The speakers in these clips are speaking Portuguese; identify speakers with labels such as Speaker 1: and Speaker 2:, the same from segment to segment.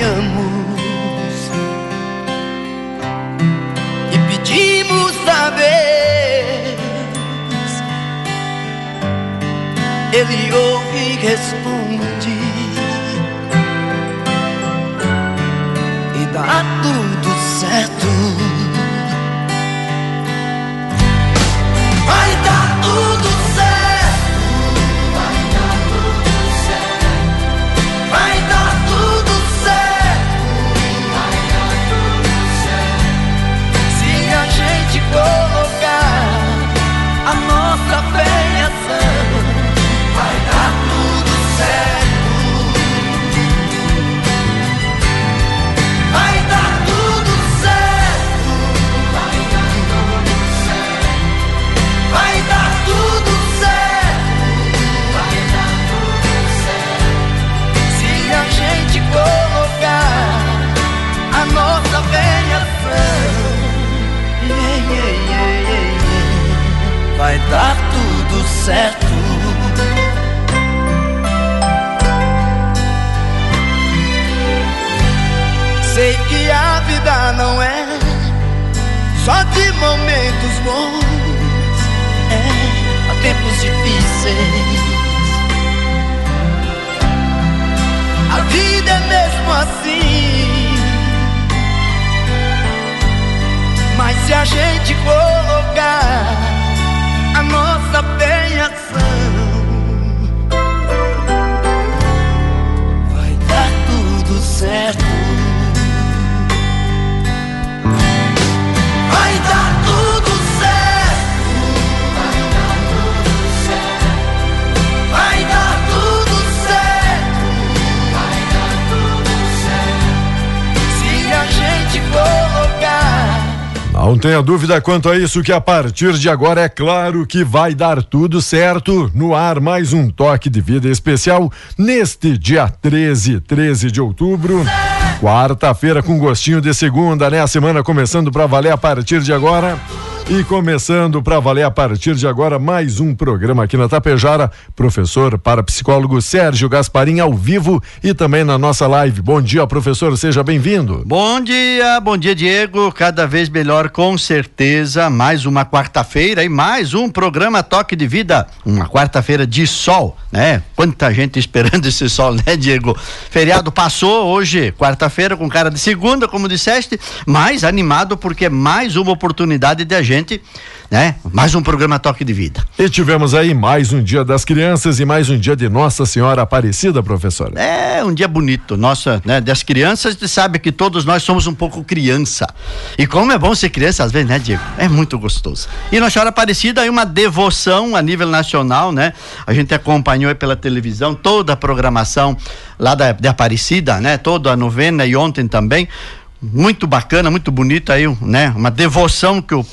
Speaker 1: confiamos e pedimos a Deus. Ele ouve e responde se a gente colocar a nossa bem-ação. Vai dar tudo certo.
Speaker 2: Não tenha dúvida quanto a isso que a partir de agora é claro que vai dar tudo certo. No ar mais um toque de vida especial neste dia 13, 13 de outubro. Quarta-feira com gostinho de segunda, né? A semana começando para valer a partir de agora. E começando para valer a partir de agora mais um programa aqui na Tapejara, professor parapsicólogo Sérgio Gasparim ao vivo e também na nossa live. Bom dia, professor, seja bem-vindo.
Speaker 3: Bom dia, bom dia, Diego. Cada vez melhor, com certeza. Mais uma quarta-feira e mais um programa Toque de Vida. Uma quarta-feira de sol, né? Quanta gente esperando esse sol, né, Diego? Feriado passou hoje, quarta-feira, com cara de segunda, como disseste, mais animado porque é mais uma oportunidade de a gente gente, né? Mais um programa Toque de Vida.
Speaker 2: E tivemos aí mais um dia das crianças e mais um dia de Nossa Senhora Aparecida, professora.
Speaker 3: É, um dia bonito, nossa, né? Das crianças, você sabe que todos nós somos um pouco criança. E como é bom ser criança, às vezes, né, Diego? É muito gostoso. E Nossa Senhora Aparecida é uma devoção a nível nacional, né? A gente acompanhou pela televisão toda a programação lá da, de Aparecida, né? Toda a novena e ontem também muito bacana, muito bonita aí, né? Uma devoção que o,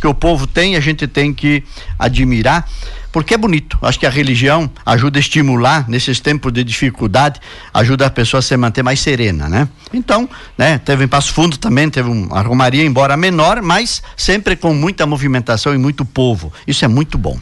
Speaker 3: que o povo tem, a gente tem que admirar porque é bonito. Acho que a religião ajuda a estimular nesses tempos de dificuldade, ajuda a pessoa a se manter mais serena, né? Então, né, teve em Passo Fundo também, teve uma romaria, embora menor, mas sempre com muita movimentação e muito povo. Isso é muito bom.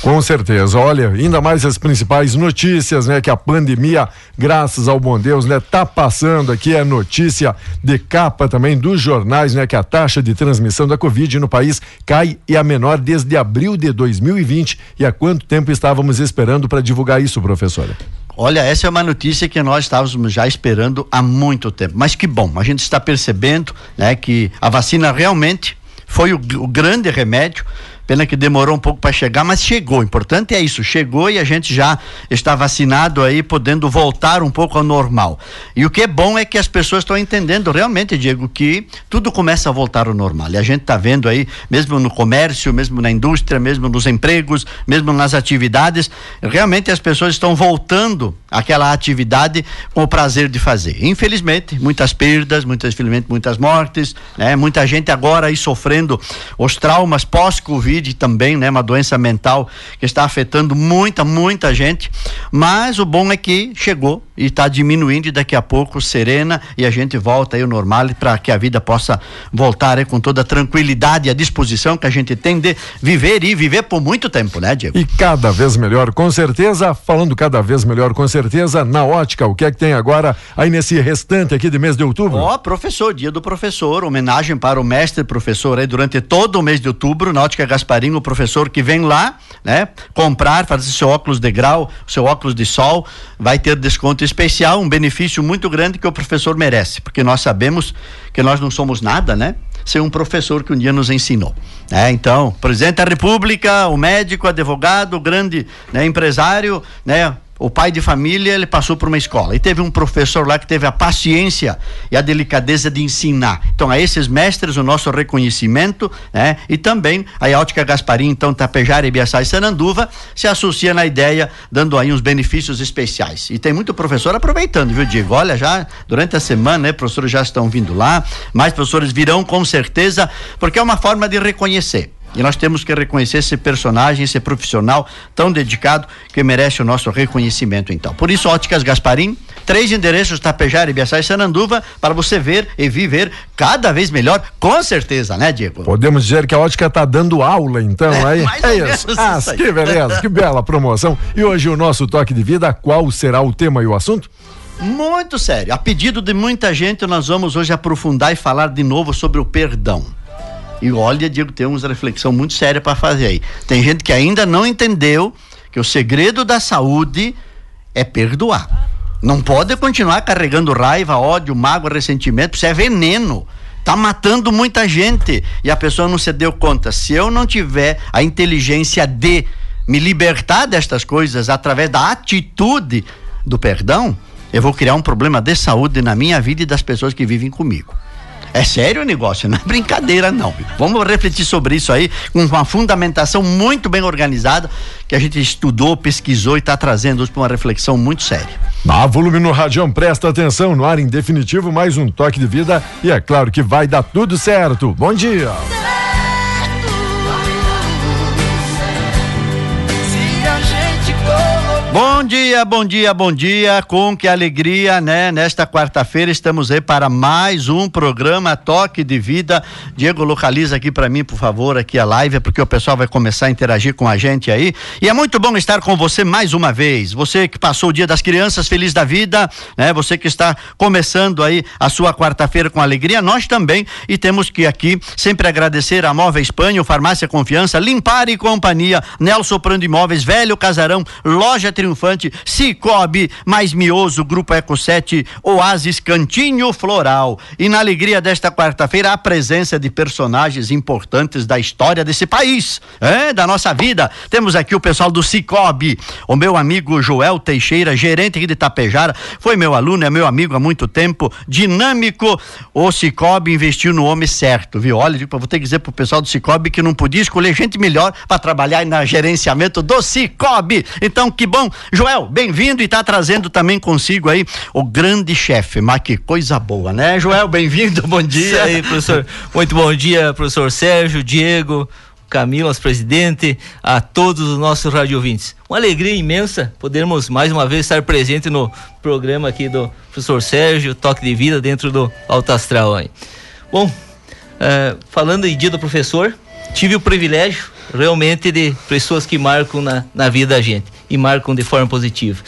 Speaker 2: Com certeza. Olha, ainda mais as principais notícias, né, que a pandemia, graças ao bom Deus, né, tá passando aqui a notícia de capa também dos jornais, né, que a taxa de transmissão da Covid no país cai e a menor desde abril de 2020 e há quanto tempo estávamos esperando para divulgar isso, professora?
Speaker 3: Olha, essa é uma notícia que nós estávamos já esperando há muito tempo. Mas que bom, a gente está percebendo né, que a vacina realmente foi o, o grande remédio Pena que demorou um pouco para chegar, mas chegou. O importante é isso, chegou e a gente já está vacinado aí, podendo voltar um pouco ao normal. E o que é bom é que as pessoas estão entendendo realmente, Diego, que tudo começa a voltar ao normal. E a gente está vendo aí, mesmo no comércio, mesmo na indústria, mesmo nos empregos, mesmo nas atividades, realmente as pessoas estão voltando àquela atividade com o prazer de fazer. Infelizmente, muitas perdas, muitas, infelizmente, muitas mortes, né? Muita gente agora aí sofrendo os traumas pós-Covid Covid também, né? Uma doença mental que está afetando muita, muita gente. mas o bom é que chegou e está diminuindo e daqui a pouco serena e a gente volta aí ao normal para que a vida possa voltar aí com toda a tranquilidade e a disposição que a gente tem de viver e viver por muito tempo, né, Diego?
Speaker 2: E cada vez melhor, com certeza, falando cada vez melhor, com certeza, na ótica, o que é que tem agora aí nesse restante aqui de mês de outubro?
Speaker 3: Ó, oh, professor, dia do professor, homenagem para o mestre professor aí durante todo o mês de outubro, na ótica Gasparinho, o professor que vem lá, né, comprar, fazer seu óculos de grau, seu óculos de sol, vai ter desconto especial, um benefício muito grande que o professor merece, porque nós sabemos que nós não somos nada, né? Sem um professor que um dia nos ensinou. É, então, presidente da República, o médico, advogado, grande né, empresário, né? O pai de família, ele passou por uma escola e teve um professor lá que teve a paciência e a delicadeza de ensinar. Então, a esses mestres, o nosso reconhecimento, né? E também a Ótica Gasparim, então, Tapejara, Ibiaçá e Sananduva se associa na ideia, dando aí uns benefícios especiais. E tem muito professor aproveitando, viu, Diego? Olha, já durante a semana, né, professores já estão vindo lá, mais professores virão com certeza, porque é uma forma de reconhecer. E nós temos que reconhecer esse personagem, esse profissional tão dedicado que merece o nosso reconhecimento, então. Por isso, Óticas Gasparim, três endereços, Tapejara, Ibiaçá e Sananduva, para você ver e viver cada vez melhor, com certeza, né, Diego?
Speaker 2: Podemos dizer que a Ótica está dando aula, então, é, aí. É isso. Ah, isso que beleza, que bela promoção. E hoje o nosso toque de vida, qual será o tema e o assunto?
Speaker 3: Muito sério. A pedido de muita gente, nós vamos hoje aprofundar e falar de novo sobre o perdão. E olha, Diego, temos reflexão muito séria para fazer aí. Tem gente que ainda não entendeu que o segredo da saúde é perdoar. Não pode continuar carregando raiva, ódio, mágoa, ressentimento, isso é veneno. Tá matando muita gente e a pessoa não se deu conta. Se eu não tiver a inteligência de me libertar destas coisas através da atitude do perdão, eu vou criar um problema de saúde na minha vida e das pessoas que vivem comigo. É sério o negócio, não é brincadeira não. Vamos refletir sobre isso aí com uma fundamentação muito bem organizada que a gente estudou, pesquisou e está trazendo hoje para uma reflexão muito séria.
Speaker 2: Na volume no Radião, presta atenção, no ar em definitivo, mais um toque de vida e é claro que vai dar tudo certo. Bom dia.
Speaker 3: Bom dia, bom dia, bom dia. Com que alegria, né? Nesta quarta-feira estamos aí para mais um programa Toque de Vida. Diego, localiza aqui para mim, por favor, aqui a live, porque o pessoal vai começar a interagir com a gente aí. E é muito bom estar com você mais uma vez. Você que passou o Dia das Crianças feliz da vida, né? Você que está começando aí a sua quarta-feira com alegria, nós também. E temos que aqui sempre agradecer a Móvel Espanha, Farmácia Confiança, Limpar e Companhia, Nelson Prando Imóveis, Velho Casarão, Loja Triunfante, Cicobi, Mais Mioso, Grupo Eco 7, Oasis Cantinho Floral. E na alegria desta quarta-feira, a presença de personagens importantes da história desse país, é, da nossa vida. Temos aqui o pessoal do Cicobi, o meu amigo Joel Teixeira, gerente aqui de Tapejara, foi meu aluno, é meu amigo há muito tempo, dinâmico. O Cicobi investiu no homem certo, viu? Olha, vou ter que dizer pro pessoal do Cicobi que não podia escolher gente melhor para trabalhar na gerenciamento do Cicobi. Então, que bom Joel, bem-vindo e está trazendo também consigo aí o grande chefe, mas que coisa boa, né, Joel? Bem-vindo, bom dia. Isso
Speaker 4: aí, professor. Muito bom dia, professor Sérgio, Diego, Camilo, nosso presidente, a todos os nossos radiovintes. Uma alegria imensa podermos mais uma vez estar presente no programa aqui do professor Sérgio, Toque de Vida dentro do Alto Astral. Aí. Bom, uh, falando em dia do professor, tive o privilégio realmente de pessoas que marcam na, na vida da gente e marcam de forma positiva.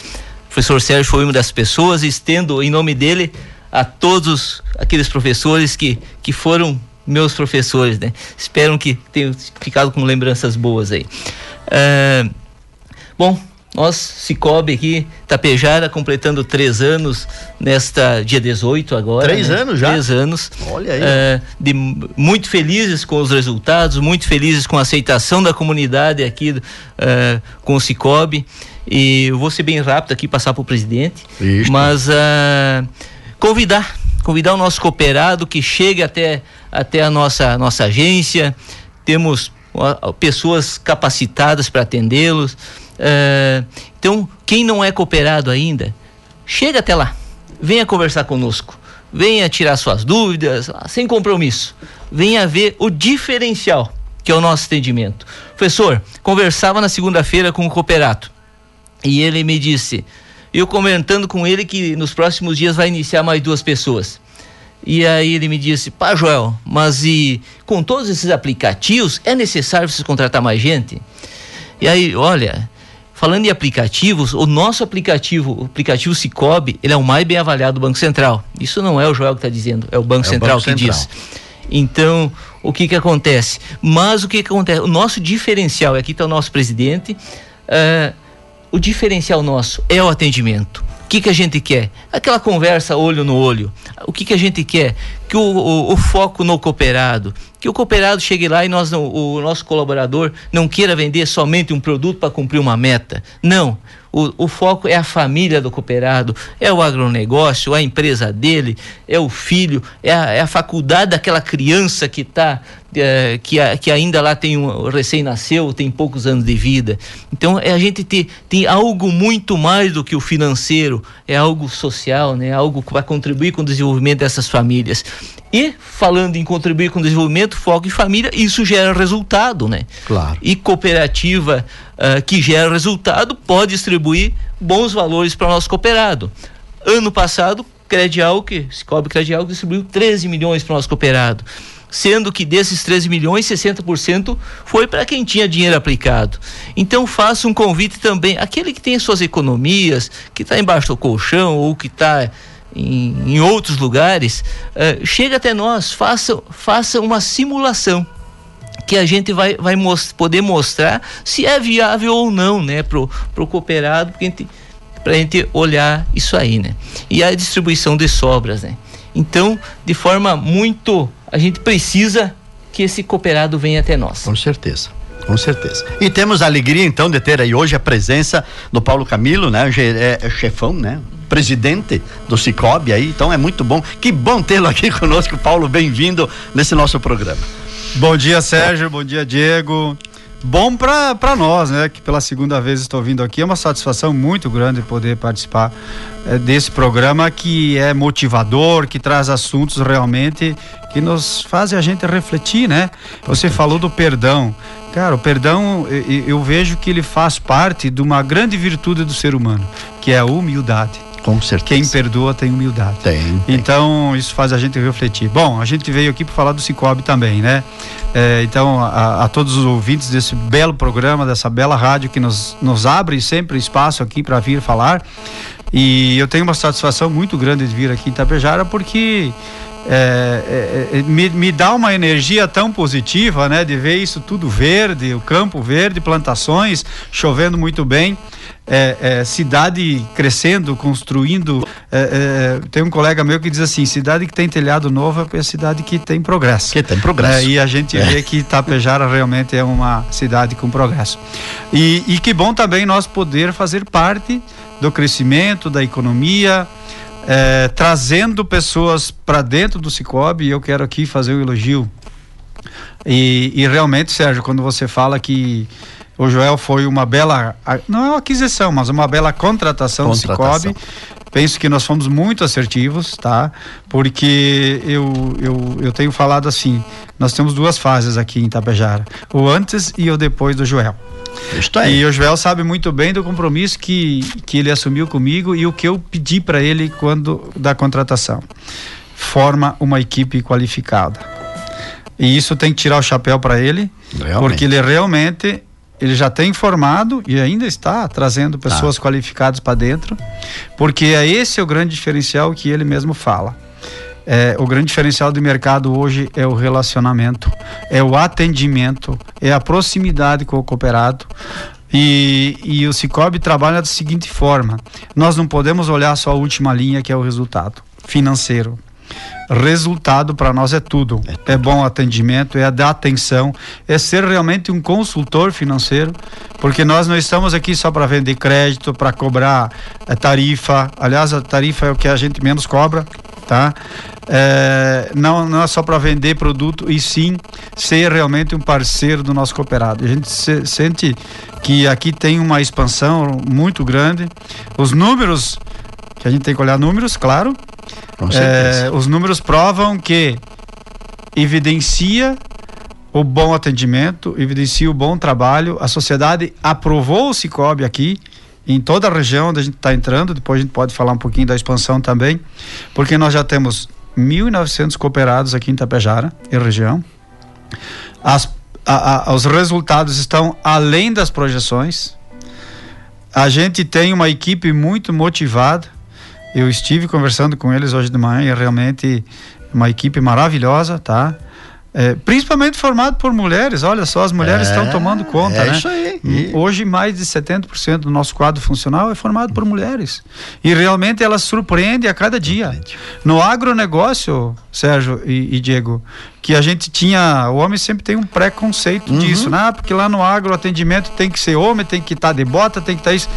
Speaker 4: O professor Sérgio foi uma das pessoas estendo em nome dele a todos aqueles professores que, que foram meus professores, né? Espero que tenham ficado com lembranças boas aí. Uh, bom, nós, Cicobi aqui, Tapejara, completando três anos nesta dia 18 agora.
Speaker 3: Três né? anos já?
Speaker 4: Três anos.
Speaker 3: Olha aí.
Speaker 4: Uh, de, muito felizes com os resultados, muito felizes com a aceitação da comunidade aqui uh, com o Cicobi. E eu vou ser bem rápido aqui, passar para o presidente.
Speaker 3: Isso.
Speaker 4: Mas uh, convidar, convidar o nosso cooperado que chegue até, até a nossa, nossa agência. Temos pessoas capacitadas para atendê-los. Uh, então, quem não é cooperado ainda, chega até lá, venha conversar conosco, venha tirar suas dúvidas, sem compromisso, venha ver o diferencial que é o nosso atendimento. Professor, conversava na segunda-feira com o cooperado. E ele me disse, eu comentando com ele que nos próximos dias vai iniciar mais duas pessoas. E aí ele me disse, pá, Joel, mas e com todos esses aplicativos, é necessário você contratar mais gente? E aí, olha, falando em aplicativos, o nosso aplicativo, o aplicativo Cicobi, ele é o mais bem avaliado do Banco Central. Isso não é o Joel que está dizendo, é o Banco
Speaker 3: É o
Speaker 4: Central
Speaker 3: Banco
Speaker 4: que
Speaker 3: Central.
Speaker 4: diz. Então, o que que acontece? Mas o que que acontece? O nosso diferencial, e aqui está o nosso presidente, ah, o diferencial nosso é o atendimento. Que que a gente quer? Aquela conversa olho no olho. O que que a gente quer? Que o, o- o foco no cooperado, que o cooperado chegue lá e nós, o nosso colaborador não queira vender somente um produto para cumprir uma meta. Não. O, o foco é a família do cooperado, é o agronegócio, a empresa dele, é o filho, é a, é a faculdade daquela criança que tá, eh, que, que ainda lá tem um recém-nasceu, tem poucos anos de vida. Então é a gente ter, tem algo muito mais do que o financeiro, é algo social, né? Algo que vai contribuir com o desenvolvimento dessas famílias. E falando em contribuir com o desenvolvimento, foco em família, isso gera resultado, né?
Speaker 3: Claro.
Speaker 4: E cooperativa ah, que gera resultado pode distribuir bons valores para o nosso cooperado. Ano passado, Credial, que Cicobi Credial distribuiu 13 milhões para o nosso cooperado. Sendo que desses 13 milhões, 60% foi para quem tinha dinheiro aplicado. Então faça um convite também, aquele que tem suas economias, que está embaixo do colchão ou que está em, em outros lugares, eh, chega até nós, faça, faça uma simulação que a gente vai, vai mos- poder mostrar se é viável ou não, né, pro, pro cooperado, porque a gente, gente olhar isso aí, né? E a distribuição de sobras, né? Então, de forma muito, a gente precisa que esse cooperado venha até nós.
Speaker 3: Com certeza. Com certeza. E temos a alegria, então, de ter aí hoje a presença do Paulo Camilo, né? é, é chefão, né? Presidente do Cicobi aí. Então é muito bom. Que bom tê-lo aqui conosco, Paulo. Bem-vindo nesse nosso programa.
Speaker 5: Bom dia, Sérgio. Bom dia, Diego. Bom pra nós, né? Que pela segunda vez estou vindo aqui. É uma satisfação muito grande poder participar eh, desse programa que é motivador, que traz assuntos realmente que nos fazem a gente refletir, né? Você falou do perdão. Cara, o perdão, eu, eu vejo que ele faz parte de uma grande virtude do ser humano, que é a humildade.
Speaker 3: Com certeza.
Speaker 5: Quem perdoa tem humildade.
Speaker 3: Tem. tem.
Speaker 5: Então, isso faz a gente refletir. Bom, a gente veio aqui para falar do Cicobi também, né? É, então, a, a todos os ouvintes desse belo programa, dessa bela rádio que nos, nos abre sempre espaço aqui para vir falar. E eu tenho uma satisfação muito grande de vir aqui em Itapejara, porque é, é, é, me, me dá uma energia tão positiva, né? De ver isso tudo verde, o campo verde, plantações, chovendo muito bem. É, é, cidade crescendo, construindo. é, é, tem um colega meu que diz assim: cidade que tem telhado novo é cidade que tem progresso.
Speaker 3: Que tem progresso.
Speaker 5: É, e a gente vê que Itapejara realmente é uma cidade com progresso. E, e que bom também nós poder fazer parte do crescimento da economia, é, trazendo pessoas para dentro do Cicobi. E eu quero aqui fazer um elogio. E, e realmente, Sérgio, quando você fala que o Joel foi uma bela, não é uma aquisição, mas uma bela contratação,
Speaker 3: Contratação.
Speaker 5: do Cicobi. Penso que nós fomos muito assertivos, tá? Porque eu, eu, eu tenho falado assim, nós temos duas fases aqui em Itapejara, o antes e o depois do Joel. E o Joel sabe muito bem do compromisso que, que ele assumiu comigo e o que eu pedi para ele quando da contratação. Forma uma equipe qualificada. E isso tem que tirar o chapéu para ele,
Speaker 3: Realmente.
Speaker 5: porque ele realmente ele já tem formado e ainda está trazendo pessoas qualificadas para dentro, porque é esse o grande diferencial que ele mesmo fala. É, o grande diferencial do mercado hoje é o relacionamento, é o atendimento, é a proximidade com o cooperado. E, e o Cicobi trabalha da seguinte forma: nós não podemos olhar só a última linha, que é o resultado financeiro. Resultado para nós é tudo. É bom atendimento, é dar atenção, é ser realmente um consultor financeiro, porque nós não estamos aqui só para vender crédito, para cobrar eh, tarifa. Aliás, a tarifa é o que a gente menos cobra, tá? É, não, não é só para vender produto, e sim ser realmente um parceiro do nosso cooperado. A gente se- sente que aqui tem uma expansão muito grande. Os números, que a gente tem que olhar números, claro. É, os números provam que evidencia o bom atendimento, evidencia o bom trabalho. A sociedade aprovou o Cicobi aqui em toda a região onde a gente está entrando, depois a gente pode falar um pouquinho da expansão também, porque nós já temos 1.900 cooperados aqui em Tapejara e região. As, a, a, os resultados estão além das projeções. A gente tem uma equipe muito motivada. Eu estive conversando com eles hoje de manhã e realmente uma equipe maravilhosa, tá? É, principalmente formado por mulheres, olha só, as mulheres estão
Speaker 3: É,
Speaker 5: tomando conta,
Speaker 3: é
Speaker 5: né?
Speaker 3: isso aí.
Speaker 5: Hum, Hoje, mais de 70% do nosso quadro funcional é formado por mulheres. E realmente elas surpreendem a cada dia. No agronegócio, Sérgio e, e Diego, que a gente tinha, o homem sempre tem um preconceito
Speaker 3: Uhum.
Speaker 5: disso, né? Ah, porque lá no agro atendimento tem que ser homem, tem que estar de bota, tem que estar isso.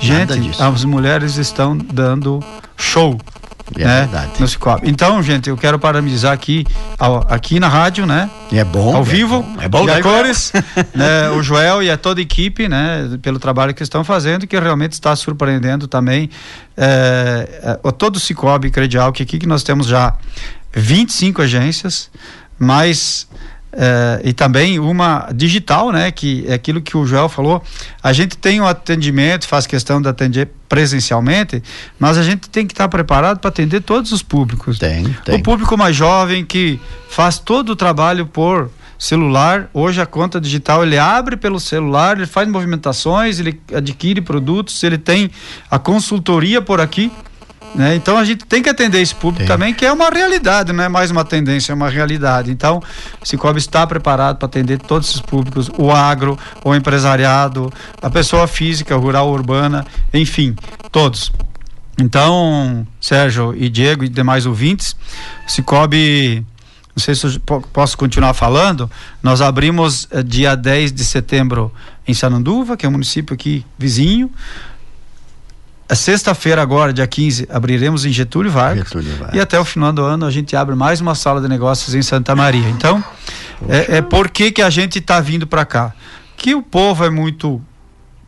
Speaker 5: Gente, as mulheres estão dando show.
Speaker 3: É
Speaker 5: né?
Speaker 3: verdade.
Speaker 5: No Cicobi. Então, gente, eu quero parabenizar aqui, ao- aqui na rádio, né?
Speaker 3: E é bom.
Speaker 5: ao
Speaker 3: é
Speaker 5: vivo,
Speaker 3: bom. É bom,
Speaker 5: e a cores, né, o Joel e a toda a equipe, né, pelo trabalho que estão fazendo, que realmente está surpreendendo também é, é, todo o Cicobi Credial, que aqui que nós temos já 25 agências, mas é, e também uma digital, né, que é aquilo que o Joel falou, a gente tem um atendimento, faz questão de atender presencialmente, mas a gente tem que estar preparado para atender todos os públicos.
Speaker 3: Tem, tem.
Speaker 5: O público mais jovem que faz todo o trabalho por celular, hoje a conta digital ele abre pelo celular, ele faz movimentações, ele adquire produtos, ele tem a consultoria por aqui. Né? Então a gente tem que atender esse público
Speaker 3: Tem.
Speaker 5: também, que é uma realidade, não é mais uma tendência, é uma realidade. Então, o Cicobi está preparado para atender todos esses públicos, o agro, o empresariado, a pessoa física, rural, urbana, enfim, todos. Então, Sérgio e Diego e demais ouvintes, Cicobi, não sei se posso continuar falando, nós abrimos eh, dia 10 de setembro em Sananduva, que é um município aqui vizinho. Sexta-feira agora, dia 15, abriremos em Getúlio Vargas.
Speaker 3: Getúlio Vargas.
Speaker 5: E até o final do ano a gente abre mais uma sala de negócios em Santa Maria. Então, é, é por que, que a gente está vindo para cá? Que o povo é muito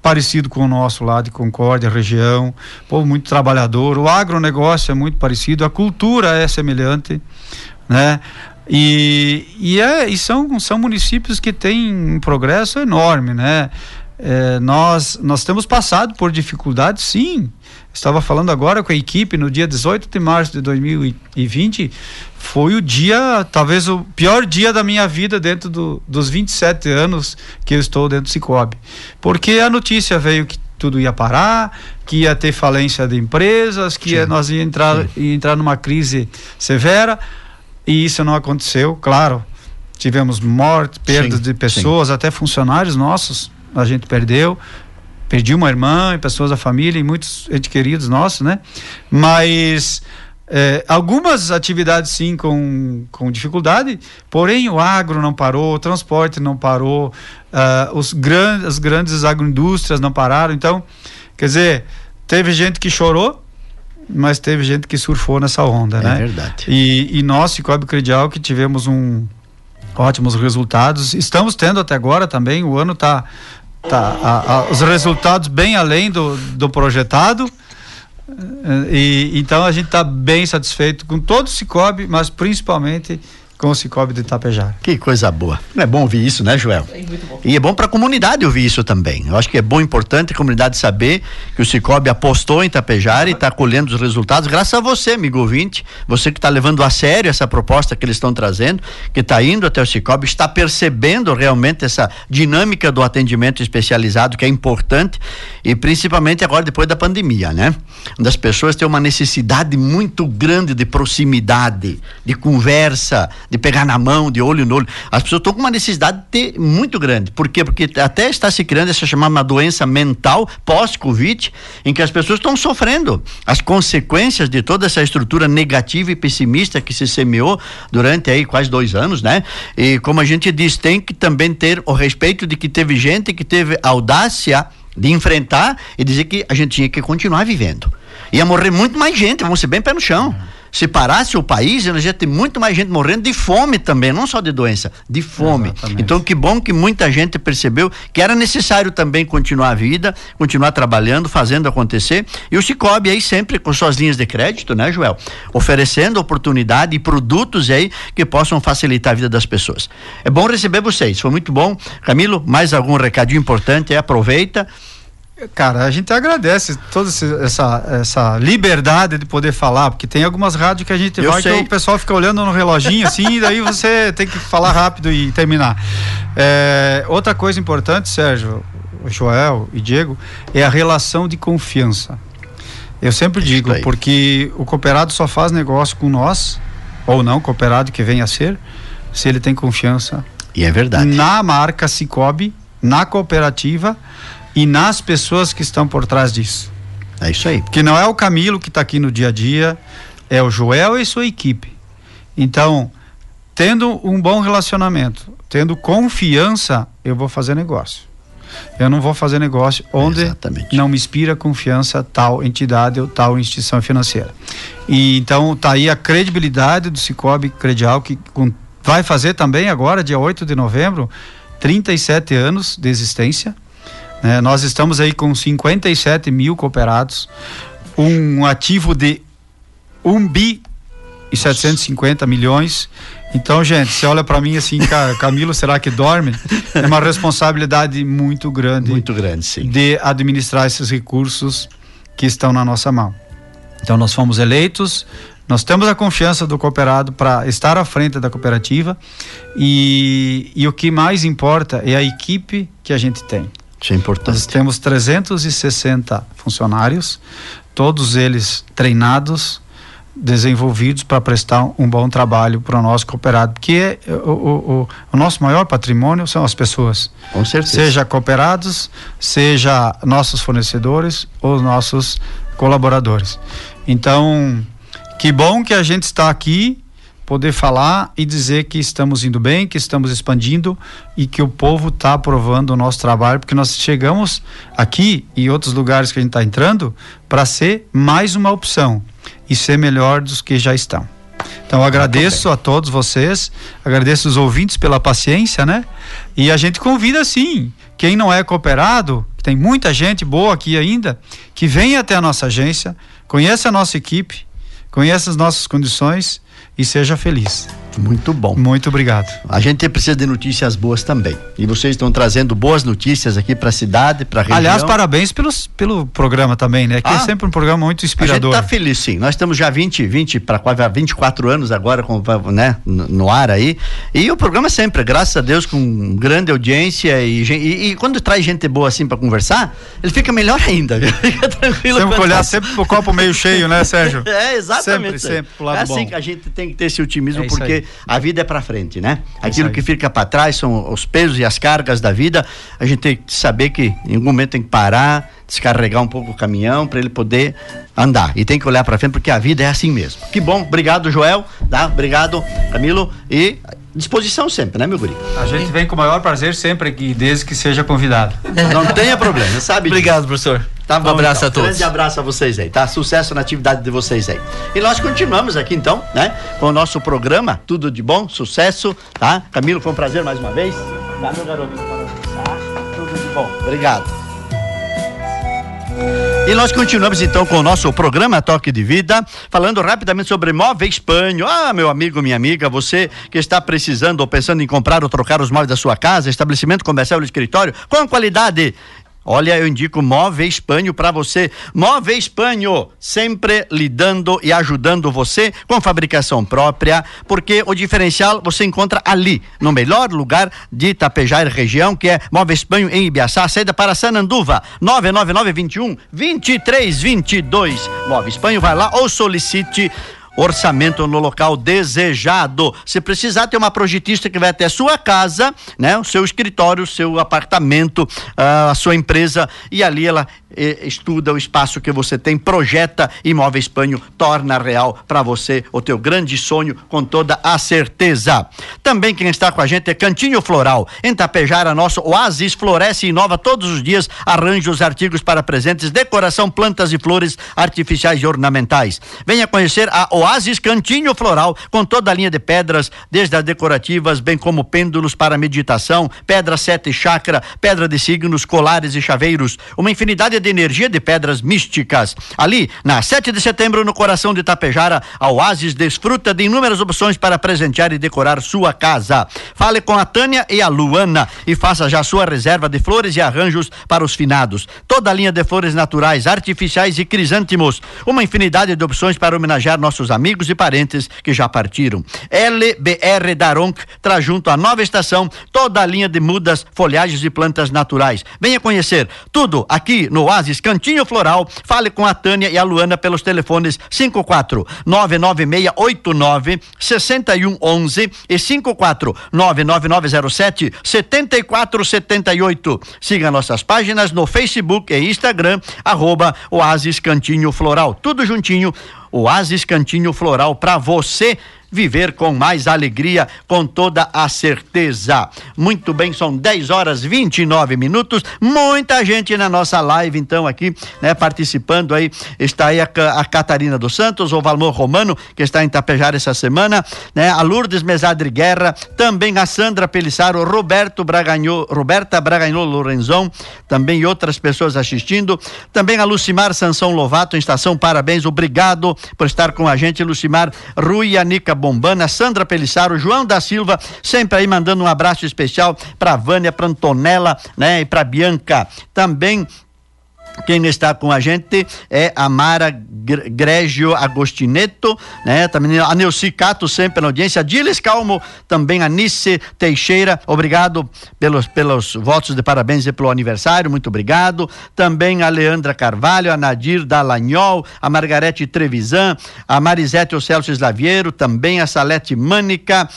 Speaker 5: parecido com o nosso lá de Concórdia, região, povo muito trabalhador, o agronegócio é muito parecido, a cultura é semelhante, né? E, e, é, e são, são municípios que têm um progresso enorme, né? É, nós, nós temos passado por dificuldades, sim. Estava falando agora com a equipe no dia 18 de março de 2020. Foi o dia, talvez o pior dia da minha vida dentro do, dos 27 anos que eu estou dentro do Cicobi. Porque a notícia veio que tudo ia parar, que ia ter falência de empresas, que ia- nós ia entrar, ia entrar numa crise severa. E isso não aconteceu, claro. Tivemos mortes, perdas
Speaker 3: Sim,
Speaker 5: de pessoas, até funcionários nossos a gente perdeu. Perdi uma irmã e pessoas da família e muitos entes queridos nossos, né? Mas eh, algumas atividades sim com, com dificuldade, porém o agro não parou, o transporte não parou, ah, os grandes, as grandes agroindústrias não pararam. Então, quer dizer, teve gente que chorou, mas teve gente que surfou nessa onda,
Speaker 3: É
Speaker 5: né?
Speaker 3: verdade.
Speaker 5: E, e nós, Cicobi Credial, que tivemos um ótimos resultados, estamos tendo até agora também, o ano tá, tá a- a- os resultados bem além do, do projetado. Eh, E, então a gente está bem satisfeito com todo o Cicobi, mas principalmente com o Cicobi de Itapejara.
Speaker 3: Que coisa boa. Não é bom ouvir isso, né, Joel? E é bom para a comunidade ouvir isso também. Eu acho que é bom, importante a comunidade saber que o Cicobi apostou em Tapejara e está colhendo os resultados, graças a você, amigo ouvinte, você que está levando a sério essa proposta que eles estão trazendo, que está indo até o Cicobi, está percebendo realmente essa dinâmica do atendimento especializado, que é importante, e principalmente agora depois da pandemia, né? Onde as pessoas têm uma necessidade muito grande de proximidade, de conversa, de pegar na mão, de olho no olho. As pessoas estão com uma necessidade de- muito grande. Por quê? Porque até está se criando essa chamada doença mental pós-Covid, em que as pessoas estão sofrendo as consequências de toda essa estrutura negativa e pessimista que se semeou durante aí quase dois anos, né? E como a gente diz, tem que também ter o respeito de que teve gente que teve audácia de enfrentar e dizer que a gente tinha que continuar vivendo. Ia morrer muito mais gente, vamos ser bem pé no chão. Se parasse o país, nós ia ter muito mais gente morrendo de fome também, não só de doença, de fome.
Speaker 5: Exatamente.
Speaker 3: Então, que bom que muita gente percebeu que era necessário também continuar a vida, continuar trabalhando, fazendo acontecer. E o Cicobi aí sempre com suas linhas de crédito, né, Joel? Oferecendo oportunidade e produtos aí que possam facilitar a vida das pessoas. É bom receber vocês, foi muito bom. Camilo, mais algum recadinho importante? aí? Aproveita.
Speaker 5: Cara, a gente agradece toda essa, essa liberdade de poder falar, porque tem algumas rádios que a gente
Speaker 3: Eu
Speaker 5: vai
Speaker 3: sei.
Speaker 5: que o pessoal fica olhando no reloginho assim, e daí você tem que falar rápido e terminar. É, outra coisa importante, Sérgio, Joel e Diego, é a relação de confiança. Eu sempre digo, porque o cooperado só faz negócio com nós, ou não, cooperado que venha a ser, se ele tem confiança
Speaker 3: E é verdade.
Speaker 5: na marca Cicobi, na cooperativa e nas pessoas que estão por trás disso.
Speaker 3: É isso aí.
Speaker 5: Que não é o Camilo que está aqui no dia a dia, é o Joel e sua equipe. Então, tendo um bom relacionamento, tendo confiança, eu vou fazer negócio. Eu não vou fazer negócio onde
Speaker 3: Exatamente.
Speaker 5: não me inspira confiança tal entidade ou tal instituição financeira. E então tá aí a credibilidade do Cicobi Credial que com- vai fazer também agora dia 8 de novembro 37 anos de existência. Né? nós estamos aí com 57 mil cooperados, um ativo de 1 bi e 750 milhões. Então, gente, você olha para mim assim, Camilo, será que dorme? É uma responsabilidade muito grande
Speaker 3: Muito grande, sim.
Speaker 5: de administrar esses recursos que estão na nossa mão. Então nós fomos eleitos, nós temos a confiança do cooperado para estar à frente da cooperativa e, e o que mais importa é a equipe que a gente tem.
Speaker 3: Isso é
Speaker 5: Nós
Speaker 3: importante.
Speaker 5: temos 360 funcionários, todos eles treinados, desenvolvidos para prestar um bom trabalho para o nosso cooperado, porque é, o, o, o, o nosso maior patrimônio são as pessoas
Speaker 3: Com certeza.
Speaker 5: seja cooperados, seja nossos fornecedores ou nossos colaboradores. Então, que bom que a gente está aqui poder falar e dizer que estamos indo bem, que estamos expandindo e que o povo está aprovando o nosso trabalho, porque nós chegamos aqui e outros lugares que a gente está entrando para ser mais uma opção e ser melhor dos que já estão. Então agradeço a todos vocês, agradeço os ouvintes pela paciência, né? E a gente convida sim, quem não é cooperado, tem muita gente boa aqui ainda, que venha até a nossa agência, conheça a nossa equipe, conheça as nossas condições e seja feliz.
Speaker 3: Muito bom.
Speaker 5: Muito obrigado.
Speaker 3: A gente precisa de notícias boas também. E vocês estão trazendo boas notícias aqui para a cidade, para a região.
Speaker 5: Aliás, parabéns pelos, pelo programa também, né? Que é
Speaker 3: Ah.
Speaker 5: sempre um programa muito
Speaker 3: A gente
Speaker 5: inspirador.
Speaker 3: está feliz, sim. Nós estamos já 20, 20 para quase 24 anos agora com, né, no ar aí. E o programa sempre, graças a Deus, com grande audiência. E, e- e quando traz gente boa assim para conversar, ele fica melhor ainda. viu? Fica tranquilo.
Speaker 5: Que
Speaker 3: quanto a
Speaker 5: olhar sempre pro copo meio cheio, né, Sérgio?
Speaker 3: É, exatamente.
Speaker 5: Sempre, sempre pro lado
Speaker 3: é assim
Speaker 5: bom.
Speaker 3: que a gente tem que ter esse otimismo,
Speaker 5: É isso
Speaker 3: porque a vida é pra frente, né? Aquilo
Speaker 5: aí.
Speaker 3: que fica pra trás são os pesos e as cargas da vida. A gente tem que saber que em algum momento tem que parar, descarregar um pouco o caminhão para ele poder andar. E tem que olhar pra frente, porque a vida é assim mesmo. Que bom, obrigado, Joel. Tá? Obrigado, Camilo. E disposição sempre, né, meu guri?
Speaker 5: A gente vem com o maior prazer sempre aqui, desde que seja convidado.
Speaker 3: Não tenha problema, sabe? disso.
Speaker 4: Obrigado, professor.
Speaker 3: Tá bom,
Speaker 4: um abraço
Speaker 3: então.
Speaker 4: a todos.
Speaker 3: Grande abraço a vocês aí, tá? Sucesso na atividade de vocês aí. E nós continuamos aqui então, né? Com o nosso programa, tudo de bom, sucesso, tá? Camilo, foi um prazer mais uma vez. Dá meu garotinho para almoçar. Tudo de bom. Obrigado. E nós continuamos então com o nosso programa Toque de Vida, falando rapidamente sobre móveis Panho. Ah, meu amigo, minha amiga, você que está precisando ou pensando em comprar ou trocar os móveis da sua casa, estabelecimento comercial ou escritório, com qualidade. Olha, eu indico Móveis Panho para você. Móveis Panho, sempre lidando e ajudando você com fabricação própria, porque o diferencial você encontra ali, no melhor lugar de Itapejá e região, que é Móveis Panho em Ibiaçá, saída para Sananduva, 99921 2322. Móveis Panho, vai lá ou solicite orçamento no local desejado. Se precisar, tem uma projetista que vai até sua casa, né? O seu escritório, o seu apartamento, ah, a sua empresa e ali ela estuda o espaço que você tem, projeta Imóveis Panho, torna real para você o teu grande sonho com toda a certeza. Também quem está com a gente é Cantinho Floral. Em Tapejara, nosso Oasis floresce e inova todos os dias, arranja os artigos para presentes, decoração, plantas e flores artificiais e ornamentais. Venha conhecer a Oasis Cantinho Floral, com toda a linha de pedras, desde as decorativas, bem como pêndulos para meditação, pedra sete chakra, pedra de signos, colares e chaveiros, uma infinidade de energia de pedras místicas. Ali, na 7 de setembro, no coração de Tapejara, a Oasis desfruta de inúmeras opções para presentear e decorar sua casa. Fale com a Tânia e a Luana e faça já sua reserva de flores e arranjos para os finados. Toda a linha de flores naturais, artificiais e crisântimos. Uma infinidade de opções para homenagear nossos amigos e parentes que já partiram. LBR Daronc traz junto à nova estação toda a linha de mudas, folhagens e plantas naturais. Venha conhecer tudo aqui no Oasis Cantinho Floral. Fale com a Tânia e a Luana pelos telefones 54 99689 6111 e 54 99907 7478. Siga nossas páginas no Facebook e Instagram, arroba Oasis Cantinho Floral. Tudo juntinho. Oasis Cantinho Floral para você viver com mais alegria, com toda a certeza. Muito bem, são 10 horas 29 minutos. Muita gente na nossa live, então, aqui, né, participando aí. Está aí a, a Catarina dos Santos, o Valmor Romano, que está em Tapejar essa semana, né? A Lourdes Mesadre Guerra, também a Sandra Pelissaro, Roberto Braganho, Roberta Braganho Lorenzon, também outras pessoas assistindo. Também a Lucimar Sansão Lovato, em estação, parabéns, obrigado por estar com a gente, Lucimar Rui Anica Bombana, Sandra Pelissaro, João da Silva, sempre aí mandando um abraço especial para Vânia, para Antonella, né, e para Bianca. Também quem está com a gente é a Mara Grégio Agostineto, né? Também a Neuci Cato sempre na audiência, Diles Calmo, também a Nice Teixeira, obrigado pelos, pelos votos de parabéns e pelo aniversário, muito obrigado. Também a Leandra Carvalho, a Nadir Dallagnol, a Margarete Trevisan, a Marisete Ocelso Slaviero, também a Salete Mânica,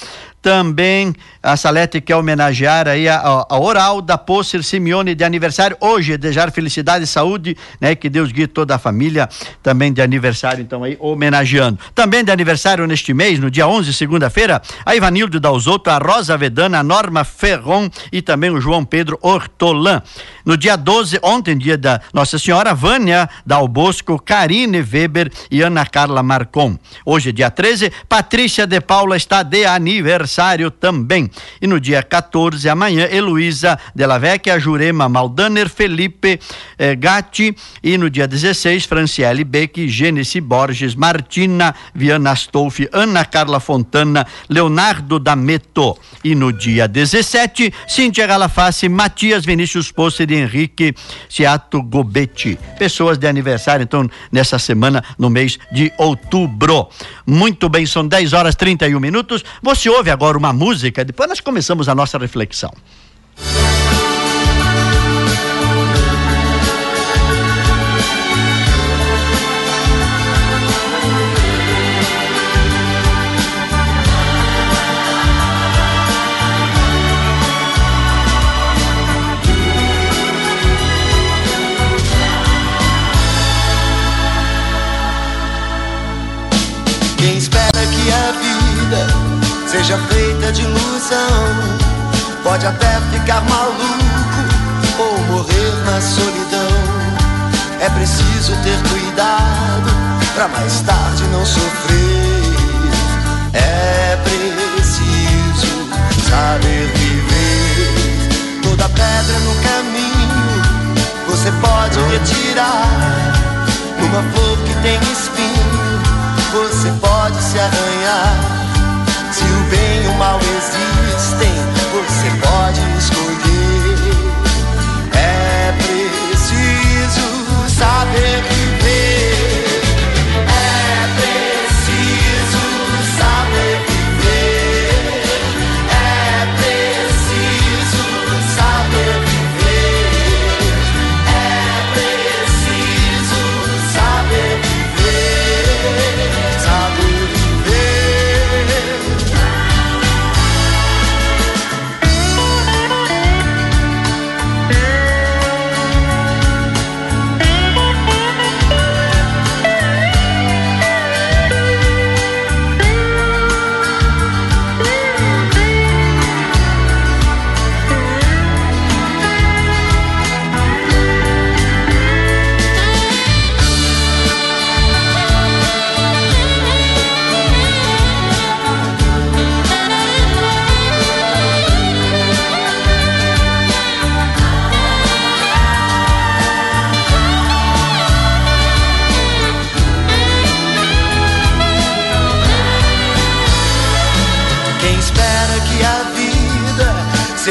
Speaker 3: também a Salete quer homenagear aí a, a, a Oral da Pocer Simeone de aniversário hoje, desejar felicidade e saúde, né? Que Deus guie toda a família também de aniversário, então aí homenageando. Também de aniversário neste mês, no dia 11, segunda-feira, a Ivanildo Dalzotto, a Rosa Vedana, a Norma Ferron e também o João Pedro Hortolã. No dia 12, ontem, dia da Nossa Senhora, Vânia Dal Bosco, Karine Weber e Ana Carla Marcon. Hoje, dia 13, Patrícia de Paula está de aniversário também. E no dia 14, amanhã, Heloísa Della Vecchia, Jurema Maldaner, Felipe eh, Gatti. E no dia 16, Franciele Beck, Gênesis Borges, Martina Viana Astolfi, Ana Carla Fontana, Leonardo D'Ameto. E no dia 17, Cíntia Galaface, Matias Vinícius Posse de Henrique Ciato Gobetti. Pessoas de aniversário, então, nessa semana, no mês de outubro. Muito bem, são 10 horas 31 minutos. Você ouve agora uma música, depois nós começamos a nossa reflexão.
Speaker 1: Pode até ficar maluco ou morrer na solidão. É preciso ter cuidado pra mais tarde não sofrer. É preciso saber viver. Toda pedra no caminho você pode retirar. Uma flor que tem espinho você pode se arranhar. Se o bem e o mal existem, saber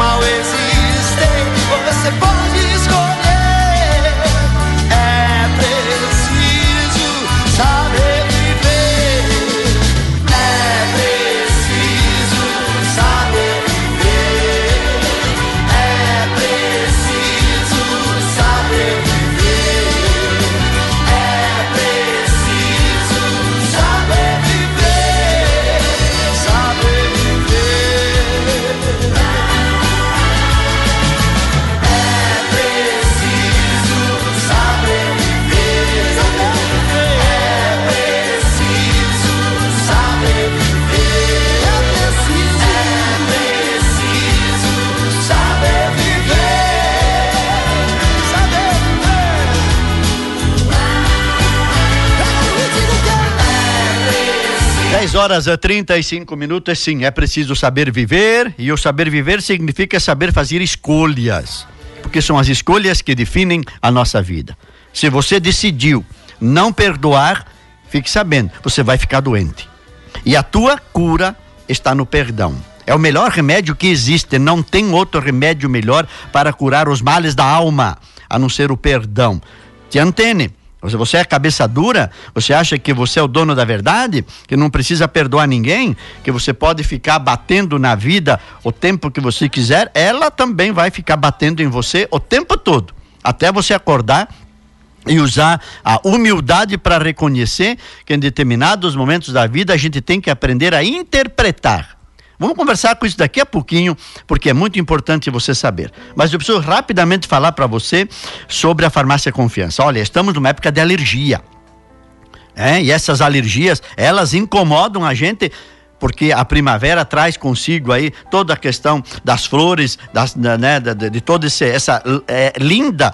Speaker 1: mal existem, você pode escolher.
Speaker 3: Horas e 35 minutos, sim, é preciso saber viver e o saber viver significa saber fazer escolhas, porque são as escolhas que definem a nossa vida. Se você decidiu não perdoar, fique sabendo, você vai ficar doente. E a tua cura está no perdão. É o melhor remédio que existe, não tem outro remédio melhor para curar os males da alma, a não ser o perdão. Te antene você é cabeça dura, você acha que você é o dono da verdade, que não precisa perdoar ninguém, que você pode ficar batendo na vida o tempo que você quiser, ela também vai ficar batendo em você o tempo todo, até você acordar e usar a humildade para reconhecer que em determinados momentos da vida a gente tem que aprender a interpretar Vamos conversar com isso daqui a pouquinho, porque é muito importante você saber. Mas eu preciso rapidamente falar para você sobre a farmácia Confiança. Olha, estamos numa época de alergia. É, e essas alergias, elas incomodam a gente porque a primavera traz consigo aí toda a questão das flores, das, né, de, de toda essa é, linda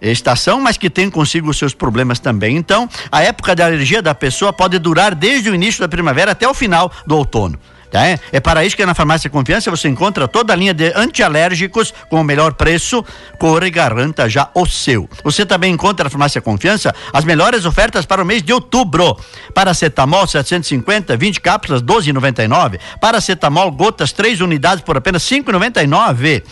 Speaker 3: estação, mas que tem consigo os seus problemas também. Então, a época de alergia da pessoa pode durar desde o início da primavera até o final do outono. Tá? É para isso que na Farmácia Confiança você encontra toda a linha de antialérgicos com o melhor preço. Corra e garanta já o seu. Você também encontra na Farmácia Confiança as melhores ofertas para o mês de outubro. Paracetamol 750, 20 cápsulas, 12,99. Paracetamol gotas, 3 unidades por apenas 5,99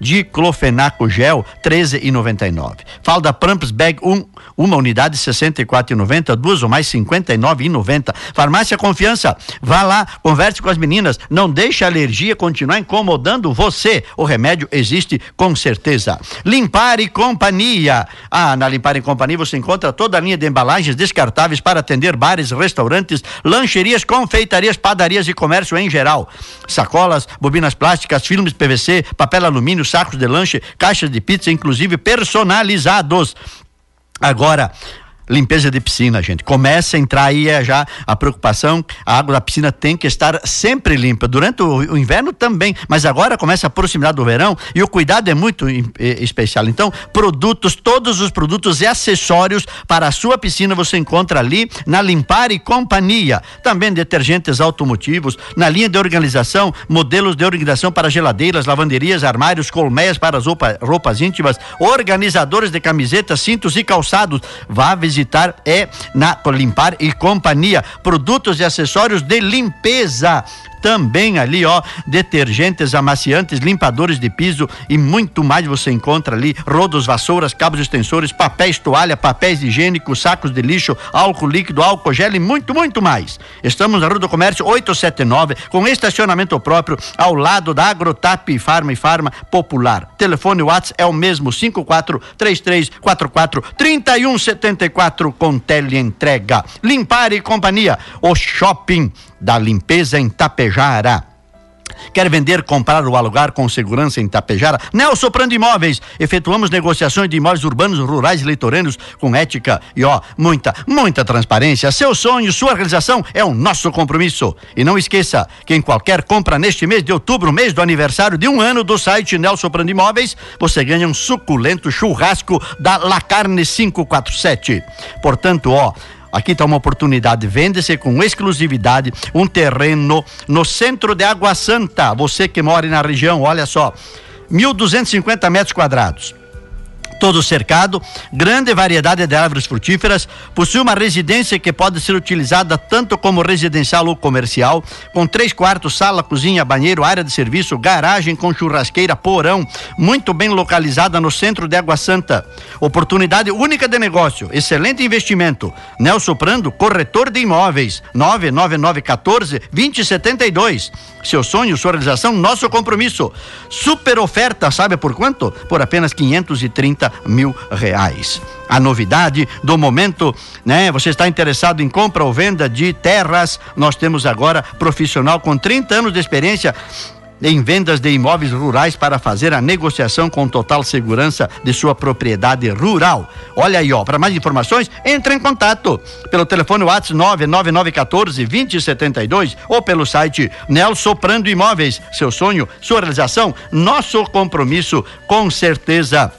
Speaker 3: diclofenaco gel 13,99. Falda Pramps Bag 1, um, uma unidade 64,90, duas ou mais 59,90. Farmácia Confiança, vá lá, converse com as meninas, não deixe a alergia continuar incomodando você. O remédio existe com certeza. Limpar e Companhia. Ah, na Limpar e Companhia você encontra toda a linha de embalagens descartáveis para atender bares, restaurantes, lancherias, confeitarias, padarias e comércio em geral. Sacolas, bobinas plásticas, filmes PVC, papel alumínio, sacos de lanche, caixas de pizza, inclusive personalizados. Agora, Limpeza de piscina, gente. Começa a entrar aí é já a preocupação. A água da piscina tem que estar sempre limpa. Durante o, inverno também, mas agora começa a proximidade do verão e o cuidado é muito especial. Então, produtos, todos os produtos e acessórios para a sua piscina você encontra ali na Limpar e Companhia. Também detergentes automotivos, na linha de organização, modelos de organização para geladeiras, lavanderias, armários, colmeias para as roupa, roupas íntimas, organizadores de camisetas, cintos e calçados. Vá visitar visitar é na Limpar e Companhia. Produtos e acessórios de limpeza também ali, ó, detergentes, amaciantes, limpadores de piso e muito mais você encontra ali, rodos, vassouras, cabos extensores, papéis, toalha, papéis higiênicos, sacos de lixo, álcool líquido, álcool gel e muito, muito mais. Estamos na Rua do Comércio 879, com estacionamento próprio, ao lado da Agrotap Farma e Farma Popular. Telefone WhatsApp é o mesmo, 543344 3174 com teleentrega. Limpar e companhia, o shopping da limpeza em Tapejara. Quer vender, comprar ou alugar com segurança em Tapejara? Nelson Prando Imóveis. Efetuamos negociações de imóveis urbanos, rurais e litorâneos com ética e ó, muita, muita transparência. Seu sonho, sua realização é o nosso compromisso. E não esqueça que em qualquer compra neste mês de outubro, mês do aniversário de um ano do site Nelson Prando Imóveis, você ganha um suculento churrasco da La Carne 547. Portanto, ó, Aqui está uma oportunidade. Vende-se com exclusividade um terreno no centro de Água Santa. Você que mora na região, olha só. 1.250 metros quadrados todo cercado, grande variedade de árvores frutíferas, possui uma residência que pode ser utilizada tanto como residencial ou comercial, com três quartos, sala, cozinha, banheiro, área de serviço, garagem com churrasqueira, porão, muito bem localizada no centro de Água Santa. Oportunidade única de negócio, excelente investimento. Nelson Prando, corretor de imóveis, 99914 2072. Seu sonho, sua realização, nosso compromisso. Super oferta, sabe por quanto? Por apenas 530 mil reais. A novidade do momento, né? Você está interessado em compra ou venda de terras? Nós temos agora profissional com 30 anos de experiência em vendas de imóveis rurais para fazer a negociação com total segurança de sua propriedade rural. Olha aí, ó, para mais informações, entre em contato pelo telefone WhatsApp 99914 2072 ou pelo site Nelson Prando Imóveis. Seu sonho, sua realização, nosso compromisso, com certeza.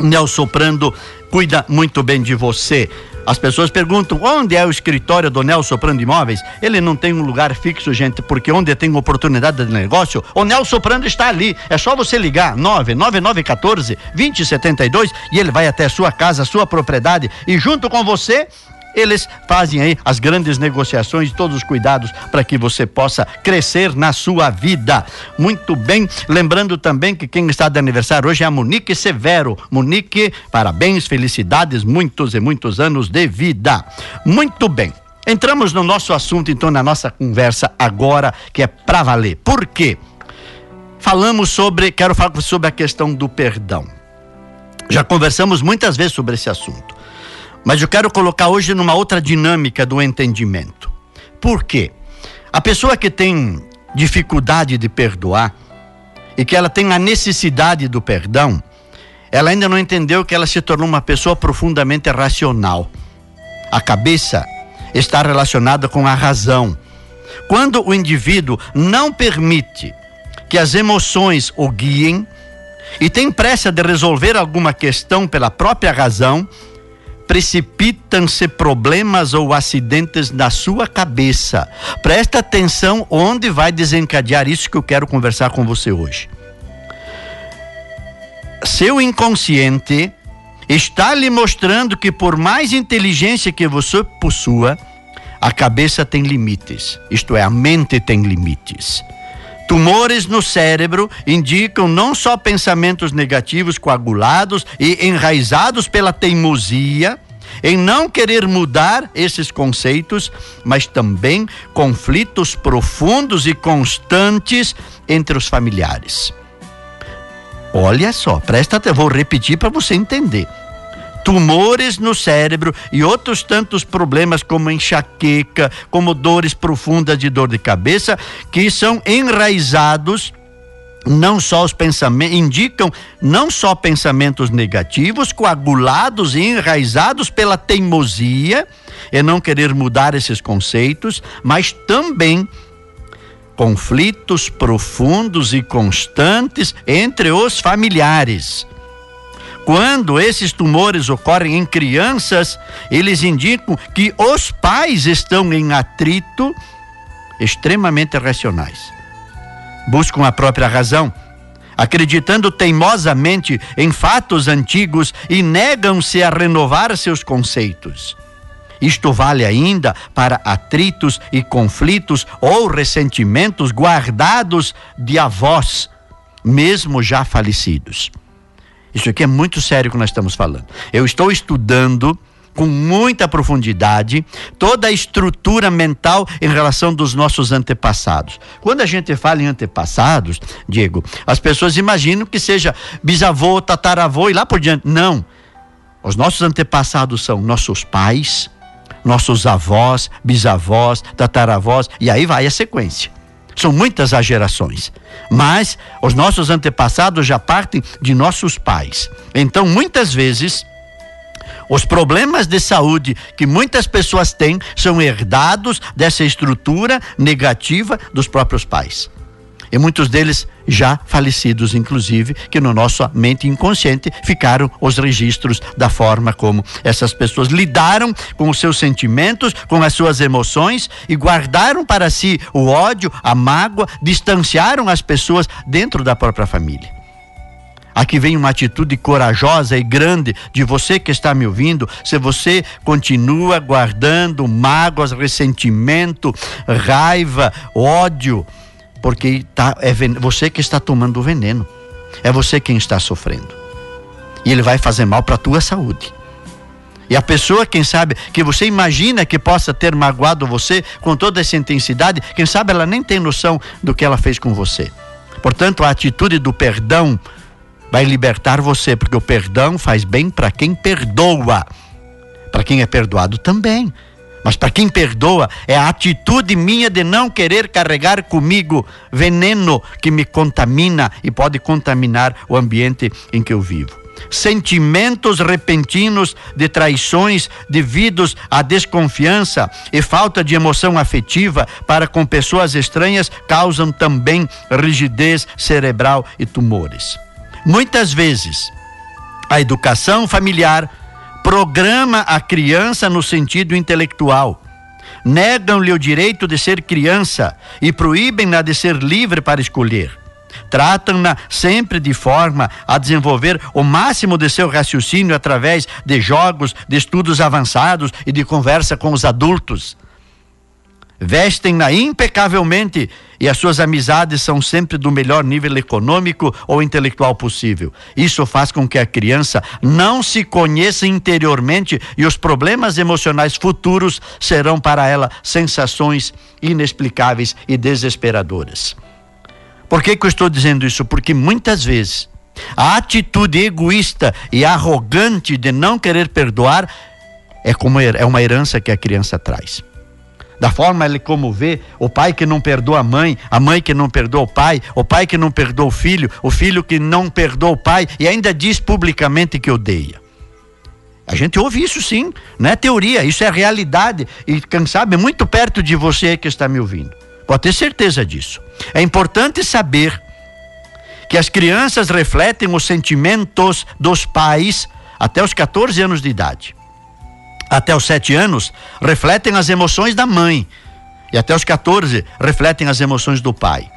Speaker 3: Nelson Prando cuida muito bem de você. As pessoas perguntam onde é o escritório do Nelson Prando Imóveis. Ele não tem um lugar fixo, gente, porque onde tem oportunidade de negócio, o Nelson Prando está ali. É só você ligar 99914 2072 e ele vai até a sua casa, a sua propriedade e junto com você eles fazem aí as grandes negociações, todos os cuidados para que você possa crescer na sua vida. Muito bem, lembrando também que quem está de aniversário hoje é a Monique Severo. Monique, parabéns, felicidades, muitos e muitos anos de vida. Muito bem. Entramos no nosso assunto, então, na nossa conversa agora, que é para valer. Por quê? Falamos sobre, quero falar sobre a questão do perdão. Já conversamos muitas vezes sobre esse assunto. Mas eu quero colocar hoje numa outra dinâmica do entendimento. Por quê? A pessoa que tem dificuldade de perdoar e que ela tem a necessidade do perdão, ela ainda não entendeu que ela se tornou uma pessoa profundamente racional. A cabeça está relacionada com a razão. Quando o indivíduo não permite que as emoções o guiem e tem pressa de resolver alguma questão pela própria razão, precipitam-se problemas ou acidentes na sua cabeça. Presta atenção onde vai desencadear isso que eu quero conversar com você hoje. Seu inconsciente está lhe mostrando que por mais inteligência que você possua, a cabeça tem limites. Isto é, a mente tem limites. Tumores no cérebro indicam não só pensamentos negativos coagulados e enraizados pela teimosia em não querer mudar esses conceitos, mas também conflitos profundos e constantes entre os familiares. Olha só, presta atenção, vou repetir para você entender tumores no cérebro e outros tantos problemas como enxaqueca, como dores profundas de dor de cabeça, que são enraizados não só os pensamentos indicam não só pensamentos negativos coagulados e enraizados pela teimosia e não querer mudar esses conceitos, mas também conflitos profundos e constantes entre os familiares. Quando esses tumores ocorrem em crianças, eles indicam que os pais estão em atrito extremamente racionais. Buscam a própria razão, acreditando teimosamente em fatos antigos e negam-se a renovar seus conceitos. Isto vale ainda para atritos e conflitos ou ressentimentos guardados de avós, mesmo já falecidos. Isso aqui é muito sério que nós estamos falando. Eu estou estudando com muita profundidade toda a estrutura mental em relação dos nossos antepassados. Quando a gente fala em antepassados, Diego, as pessoas imaginam que seja bisavô, tataravô e lá por diante. Não. Os nossos antepassados são nossos pais, nossos avós, bisavós, tataravós e aí vai a sequência. São muitas as gerações. Mas os nossos antepassados já partem de nossos pais. Então, muitas vezes, os problemas de saúde que muitas pessoas têm são herdados dessa estrutura negativa dos próprios pais. E muitos deles já falecidos, inclusive, que no nossa mente inconsciente ficaram os registros da forma como essas pessoas lidaram com os seus sentimentos, com as suas emoções e guardaram para si o ódio, a mágoa, distanciaram as pessoas dentro da própria família. Aqui vem uma atitude corajosa e grande de você que está me ouvindo. Se você continua guardando mágoas, ressentimento, raiva, ódio, porque tá, é você que está tomando o veneno. É você quem está sofrendo. E ele vai fazer mal para a tua saúde. E a pessoa, quem sabe, que você imagina que possa ter magoado você com toda essa intensidade, quem sabe ela nem tem noção do que ela fez com você. Portanto, a atitude do perdão vai libertar você, porque o perdão faz bem para quem perdoa. Para quem é perdoado também. Mas para quem perdoa, é a atitude minha de não querer carregar comigo veneno que me contamina e pode contaminar o ambiente em que eu vivo. Sentimentos repentinos de traições devidos à desconfiança e falta de emoção afetiva para com pessoas estranhas causam também rigidez cerebral e tumores. Muitas vezes, a educação familiar programa a criança no sentido intelectual. Negam-lhe o direito de ser criança e proíbem-na de ser livre para escolher. Tratam-na sempre de forma a desenvolver o máximo de seu raciocínio através de jogos, de estudos avançados e de conversa com os adultos vestem-na impecavelmente e as suas amizades são sempre do melhor nível econômico ou intelectual possível. Isso faz com que a criança não se conheça interiormente e os problemas emocionais futuros serão para ela sensações inexplicáveis e desesperadoras. Por que, que eu estou dizendo isso? Porque muitas vezes a atitude egoísta e arrogante de não querer perdoar é como é uma herança que a criança traz da forma ele como vê, o pai que não perdoa a mãe, a mãe que não perdoa o pai, o pai que não perdoa o filho, o filho que não perdoa o pai e ainda diz publicamente que odeia. A gente ouve isso sim, não é teoria, isso é realidade e quem sabe muito perto de você que está me ouvindo. Pode ter certeza disso. É importante saber que as crianças refletem os sentimentos dos pais até os 14 anos de idade até os sete anos refletem as emoções da mãe e até os 14 refletem as emoções do pai.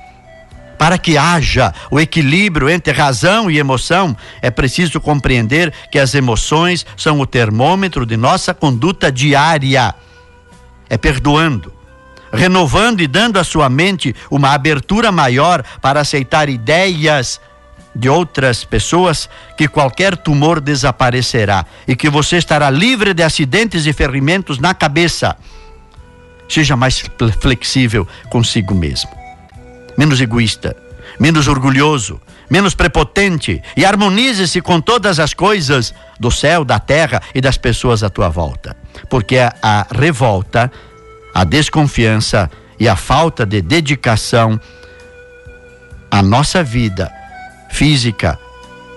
Speaker 3: Para que haja o equilíbrio entre razão e emoção, é preciso compreender que as emoções são o termômetro de nossa conduta diária. É perdoando, renovando e dando à sua mente uma abertura maior para aceitar ideias de outras pessoas que qualquer tumor desaparecerá e que você estará livre de acidentes e ferimentos na cabeça. Seja mais flexível consigo mesmo. Menos egoísta, menos orgulhoso, menos prepotente e harmonize-se com todas as coisas do céu, da terra e das pessoas à tua volta. Porque a, a revolta, a desconfiança e a falta de dedicação à nossa vida física,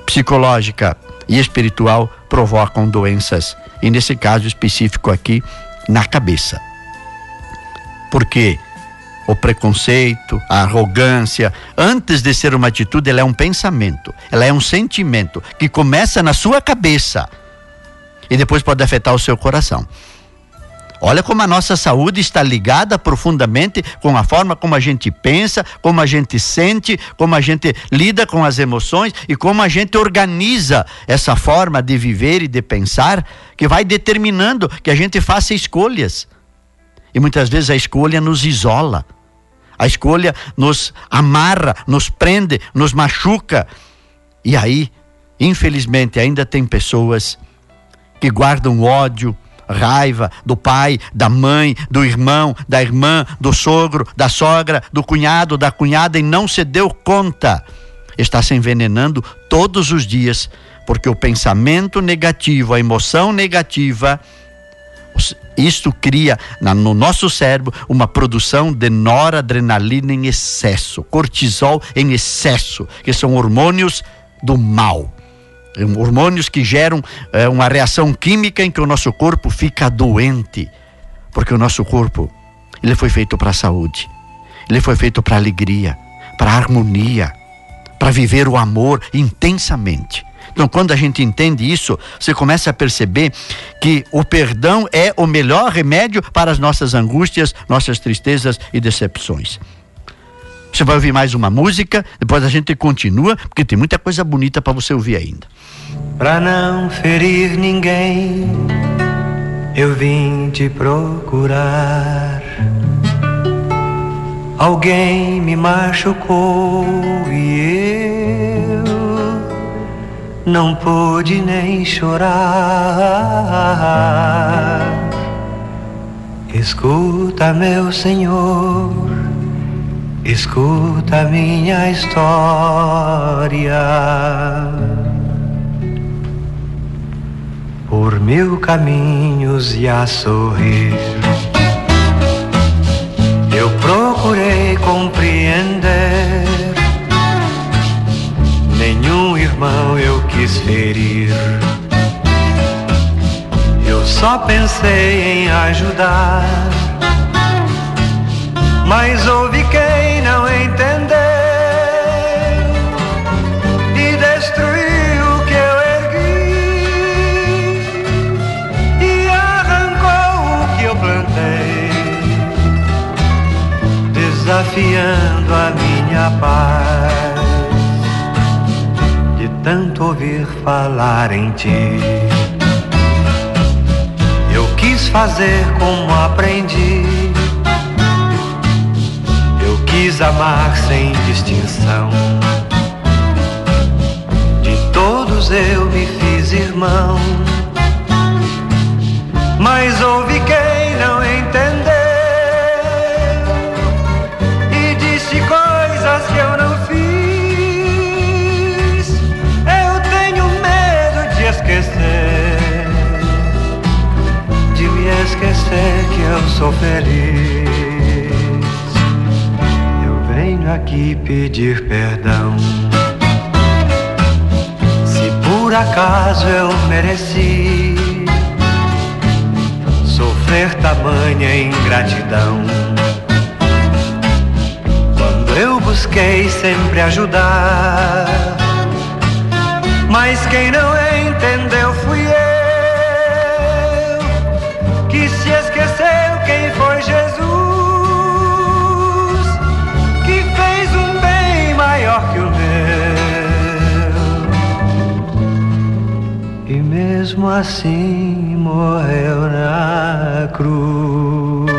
Speaker 3: psicológica e espiritual provocam doenças, e nesse caso específico aqui, na cabeça. Porque o preconceito, a arrogância, antes de ser uma atitude, ela é um pensamento, ela é um sentimento que começa na sua cabeça e depois pode afetar o seu coração. Olha como a nossa saúde está ligada profundamente com a forma como a gente pensa, como a gente sente, como a gente lida com as emoções e como a gente organiza essa forma de viver e de pensar, que vai determinando que a gente faça escolhas. E muitas vezes a escolha nos isola. A escolha nos amarra, nos prende, nos machuca. E aí, infelizmente, ainda tem pessoas que guardam ódio, raiva do pai, da mãe, do irmão, da irmã, do sogro, da sogra, do cunhado, da cunhada e não se deu conta. Está se envenenando todos os dias, porque o pensamento negativo, a emoção negativa, isto cria no nosso cérebro uma produção de noradrenalina em excesso, cortisol em excesso, que são hormônios do mal. Hormônios que geram é, uma reação química em que o nosso corpo fica doente. Porque o nosso corpo, ele foi feito para a saúde. Ele foi feito para alegria, para harmonia, para viver o amor intensamente. Então, quando a gente entende isso, você começa a perceber que o perdão é o melhor remédio para as nossas angústias, nossas tristezas e decepções. Você vai ouvir mais uma música, depois a gente continua, porque tem muita coisa bonita para você ouvir ainda.
Speaker 6: Para não ferir ninguém, eu vim te procurar. Alguém me machucou e eu não pude nem chorar. Escuta, meu Senhor, escuta minha história. Por mil caminhos e a sorrir eu procurei compreender. Nenhum irmão eu quis ferir. Eu só pensei em ajudar. Mas houve quem não entendeu. E destruiu o que eu ergui. E arrancou o que eu plantei desafiando a minha paz de tanto ouvir falar em ti. Eu quis fazer como aprendi. Quis amar sem distinção. De todos eu me fiz irmão. Mas houve quem não entendeu. coisas que eu não fiz. Eu tenho medo de esquecer, de me esquecer que eu sou feliz. Aqui pedir perdão. Se por acaso eu mereci sofrer tamanha ingratidão eu busquei sempre ajudar. Mas quem não entendeu fui mesmo assim morreu na cruz.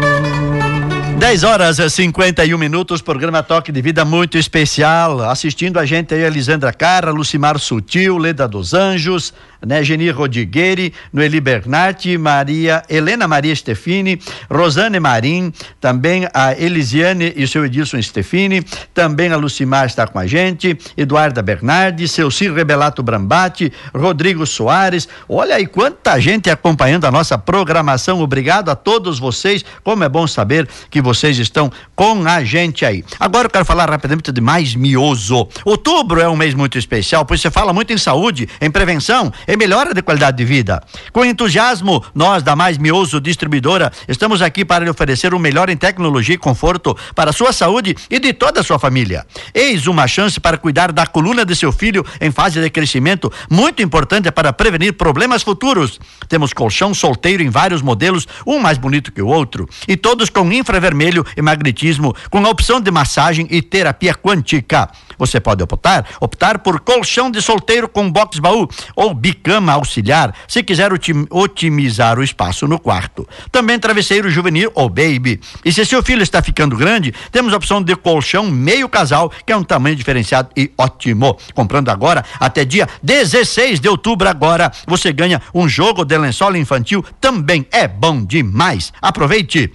Speaker 3: 10 horas e 51 minutos, programa Toque de Vida muito especial. Assistindo a gente aí, Elisandra Carra, Lucimar Sutil, Leda dos Anjos, né, Geni Rodigueri, Noeli Bernardi, Maria, Helena Maria Stefini, Rosane Marim, também a Elisiane e o seu Edilson Stefini, também a Lucimar está com a gente, Eduarda Bernardi, seu Cir Rebelato Brambati, Rodrigo Soares. Olha aí quanta gente acompanhando a nossa programação. Obrigado a todos vocês. Como é bom saber que vocês estão com a gente aí. Agora eu quero falar rapidamente de mais mioso. Outubro é um mês muito especial, pois você fala muito em saúde, em prevenção, em melhora de qualidade de vida. Com entusiasmo, nós da Mais Mioso Distribuidora estamos aqui para lhe oferecer o melhor em tecnologia e conforto para a sua saúde e de toda a sua família. Eis uma chance para cuidar da coluna de seu filho em fase de crescimento, muito importante para prevenir problemas futuros. Temos colchão solteiro em vários modelos, um mais bonito que o outro, e todos com infravermelho e magnetismo, com a opção de massagem e terapia quântica. Você pode optar, optar por colchão de solteiro com box baú ou bicama auxiliar, se quiser otimizar o espaço no quarto. Também travesseiro juvenil ou baby. E se seu filho está ficando grande, temos a opção de colchão meio casal, que é um tamanho diferenciado e ótimo. Comprando agora até dia 16 de outubro agora, você ganha um jogo de lençol infantil, também é bom demais. Aproveite!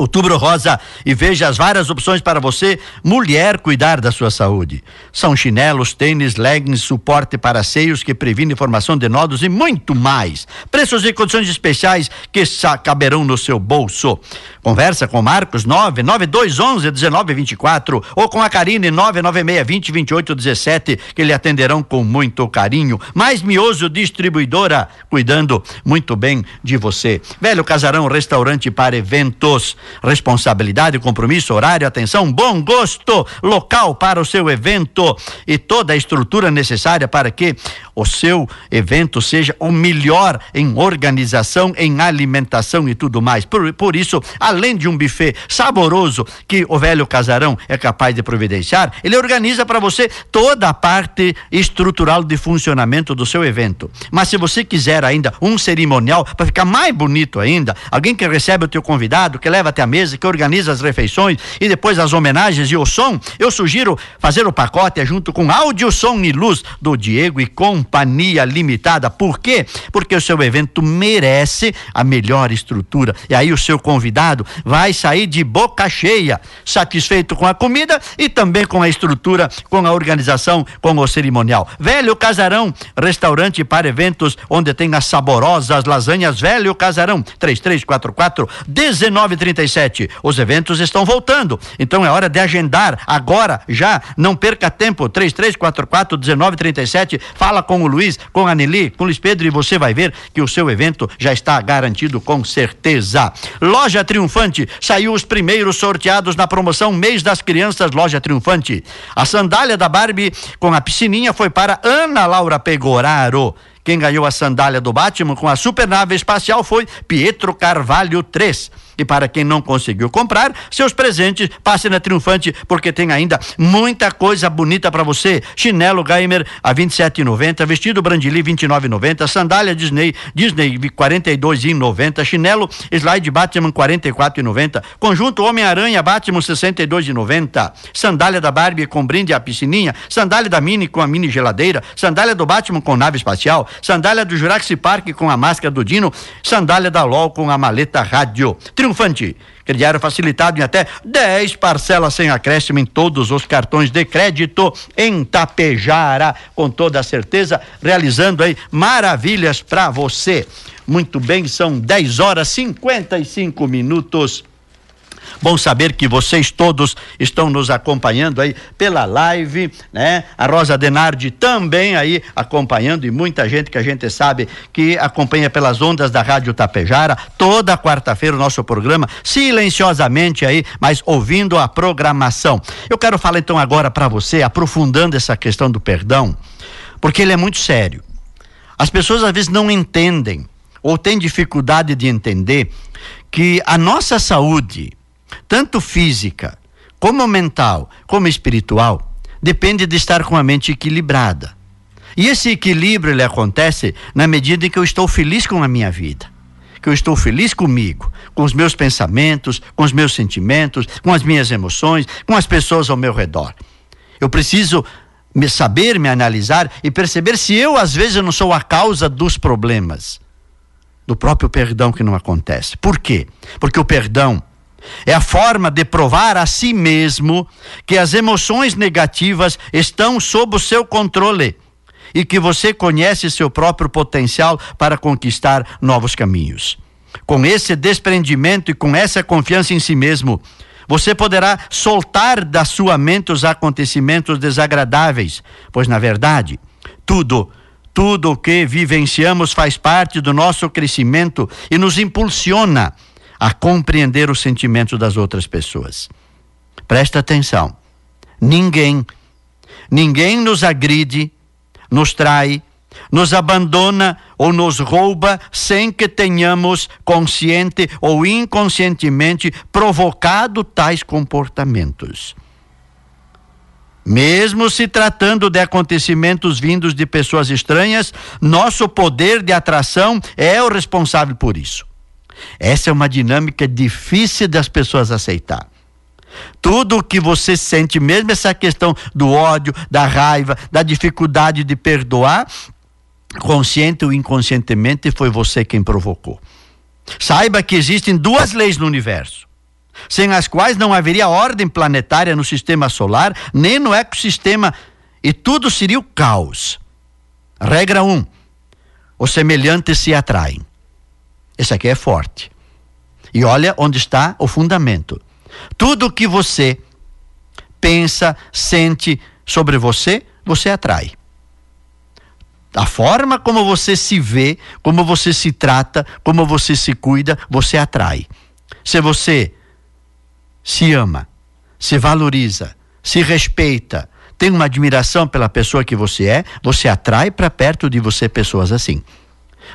Speaker 3: Outubro Rosa e veja as várias opções para você, mulher, cuidar da sua saúde. São chinelos, tênis, leggings, suporte para seios que previne formação de nódulos e muito mais. Preços e condições especiais que caberão no seu bolso. Conversa com Marcos 99211 1924 ou com a Karine 99620 2817 que lhe atenderão com muito carinho. Mais Mioso Distribuidora, cuidando muito bem de você. Velho Casarão Restaurante para Eventos. Responsabilidade, compromisso, horário, atenção, bom gosto, local para o seu evento e toda a estrutura necessária para que o seu evento seja o melhor em organização, em alimentação e tudo mais. Por, por isso, além de um buffet saboroso que o velho casarão é capaz de providenciar, ele organiza para você toda a parte estrutural de funcionamento do seu evento. Mas se você quiser ainda um cerimonial para ficar mais bonito ainda, alguém que recebe o teu convidado, que leva até a mesa, que organiza as refeições e depois as homenagens e o som, eu sugiro fazer o pacote junto com áudio, som e luz do Diego e Companhia Limitada. Por quê? Porque o seu evento merece a melhor estrutura. E aí o seu convidado vai sair de boca cheia, satisfeito com a comida e também com a estrutura, com a organização, com o cerimonial. Velho Casarão, restaurante para eventos onde tem as saborosas lasanhas Velho Casarão, 3344 1937. Os eventos estão voltando, então é hora de agendar agora, já, não perca tempo, 3344 1937. Fala com o Luiz, com a Nelly, com o Luiz Pedro e você vai ver que o seu evento já está garantido com certeza. Loja Triunfante, saiu os primeiros sorteados na promoção Mês das Crianças Loja Triunfante. A sandália da Barbie com a piscininha foi para Ana Laura Pegoraro. Quem ganhou a sandália do Batman com a supernave espacial foi Pietro Carvalho 3. E para quem não conseguiu comprar, seus presentes, passe na Triunfante, porque tem ainda muita coisa bonita para você. Chinelo Gamer a 27,90, vestido Brandili 29,90, sandália Disney Disney 42,90, chinelo Slide Batman 44,90, conjunto Homem-Aranha Batman 62,90, sandália da Barbie com brinde à piscininha, sandália da Mini com a mini geladeira, sandália do Batman com nave espacial, sandália do Jurassic Park com a máscara do Dino, sandália da LOL com a maleta rádio. Triunfante. Crediário facilitado em até 10 parcelas sem acréscimo em todos os cartões de crédito em Tapejara, com toda certeza, realizando aí maravilhas para você. Muito bem, são 10 horas 55 minutos. Bom saber que vocês todos estão nos acompanhando aí pela live, né? A Rosa Denardi também aí acompanhando e muita gente que a gente sabe que acompanha pelas ondas da Rádio Tapejara toda quarta-feira o nosso programa silenciosamente aí, mas ouvindo a programação. Eu quero falar então agora para você aprofundando essa questão do perdão, porque ele é muito sério. As pessoas às vezes não entendem ou têm dificuldade de entender que a nossa saúde tanto física, como mental, como espiritual, depende de estar com a mente equilibrada. E esse equilíbrio ele acontece na medida em que eu estou feliz com a minha vida. Que eu estou feliz comigo, com os meus pensamentos, com os meus sentimentos, com as minhas emoções, com as pessoas ao meu redor. Eu preciso me saber me analisar e perceber se eu às vezes não sou a causa dos problemas do próprio perdão que não acontece. Por quê? Porque o perdão é a forma de provar a si mesmo que as emoções negativas estão sob o seu controle e que você conhece seu próprio potencial para conquistar novos caminhos. Com esse desprendimento e com essa confiança em si mesmo, você poderá soltar da sua mente os acontecimentos desagradáveis, pois na verdade, tudo tudo o que vivenciamos faz parte do nosso crescimento e nos impulsiona a compreender os sentimentos das outras pessoas. Presta atenção. Ninguém, ninguém nos agride, nos trai, nos abandona ou nos rouba sem que tenhamos consciente ou inconscientemente provocado tais comportamentos. Mesmo se tratando de acontecimentos vindos de pessoas estranhas, nosso poder de atração é o responsável por isso. Essa é uma dinâmica difícil das pessoas aceitar. Tudo o que você sente, mesmo essa questão do ódio, da raiva, da dificuldade de perdoar, consciente ou inconscientemente, foi você quem provocou. Saiba que existem duas leis no universo. sem as quais não haveria ordem planetária no sistema solar, nem no ecossistema, e tudo seria o caos. Regra 1. Um, os semelhantes se atraem. Esse aqui é forte. E olha onde está o fundamento. Tudo que você pensa, sente sobre você, você atrai. A forma como você se vê, como você se trata, como você se cuida, você atrai. Se você se ama, se valoriza, se respeita, tem uma admiração pela pessoa que você é, você atrai para perto de você pessoas assim.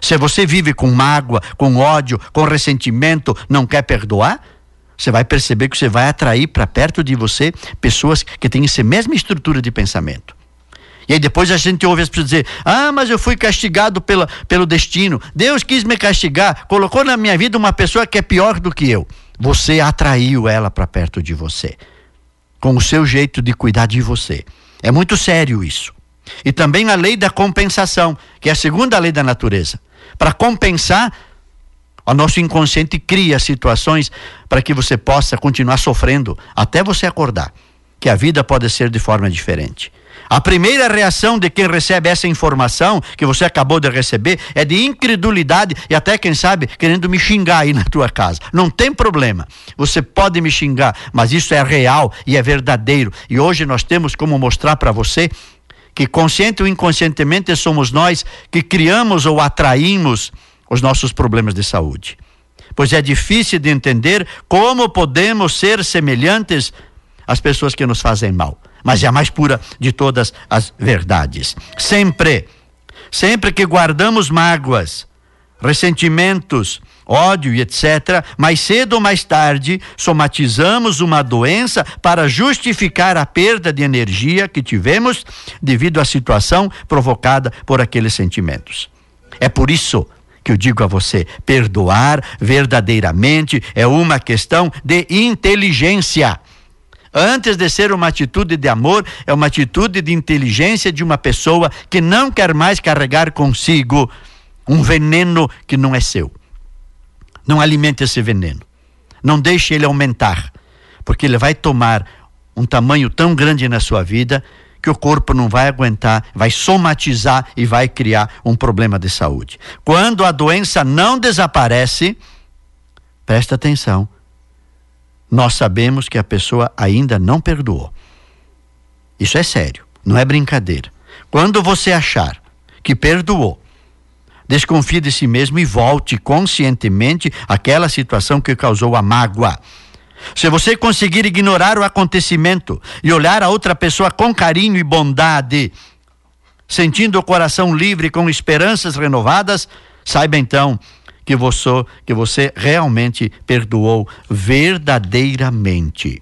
Speaker 3: Se você vive com mágoa, com ódio, com ressentimento, não quer perdoar, você vai perceber que você vai atrair para perto de você pessoas que têm essa mesma estrutura de pensamento. E aí depois a gente ouve as pessoas dizer: Ah, mas eu fui castigado pela, pelo destino. Deus quis me castigar, colocou na minha vida uma pessoa que é pior do que eu. Você atraiu ela para perto de você, com o seu jeito de cuidar de você. É muito sério isso. E também a lei da compensação, que é a segunda lei da natureza. Para compensar, o nosso inconsciente cria situações para que você possa continuar sofrendo até você acordar que a vida pode ser de forma diferente. A primeira reação de quem recebe essa informação que você acabou de receber é de incredulidade e até, quem sabe, querendo me xingar aí na tua casa. Não tem problema. Você pode me xingar, mas isso é real e é verdadeiro. E hoje nós temos como mostrar para você que consciente ou inconscientemente somos nós que criamos ou atraímos os nossos problemas de saúde. Pois é difícil de entender como podemos ser semelhantes às pessoas que nos fazem mal mas é a mais pura de todas as verdades. Sempre, sempre que guardamos mágoas, ressentimentos, ódio e etc., mais cedo ou mais tarde somatizamos uma doença para justificar a perda de energia que tivemos devido à situação provocada por aqueles sentimentos. É por isso que eu digo a você: perdoar verdadeiramente é uma questão de inteligência. Antes de ser uma atitude de amor, é uma atitude de inteligência de uma pessoa que não quer mais carregar consigo um veneno que não é seu. Não alimente esse veneno. Não deixe ele aumentar, porque ele vai tomar um tamanho tão grande na sua vida que o corpo não vai aguentar, vai somatizar e vai criar um problema de saúde. Quando a doença não desaparece, presta atenção, nós sabemos que a pessoa ainda não perdoou. Isso é sério, não é brincadeira. Quando você achar que perdoou, desconfie de si mesmo e volte conscientemente àquela situação que causou a mágoa. Se você conseguir ignorar o acontecimento e olhar a outra pessoa com carinho e bondade, sentindo o coração livre com esperanças renovadas, saiba então que você, que você realmente perdoou verdadeiramente.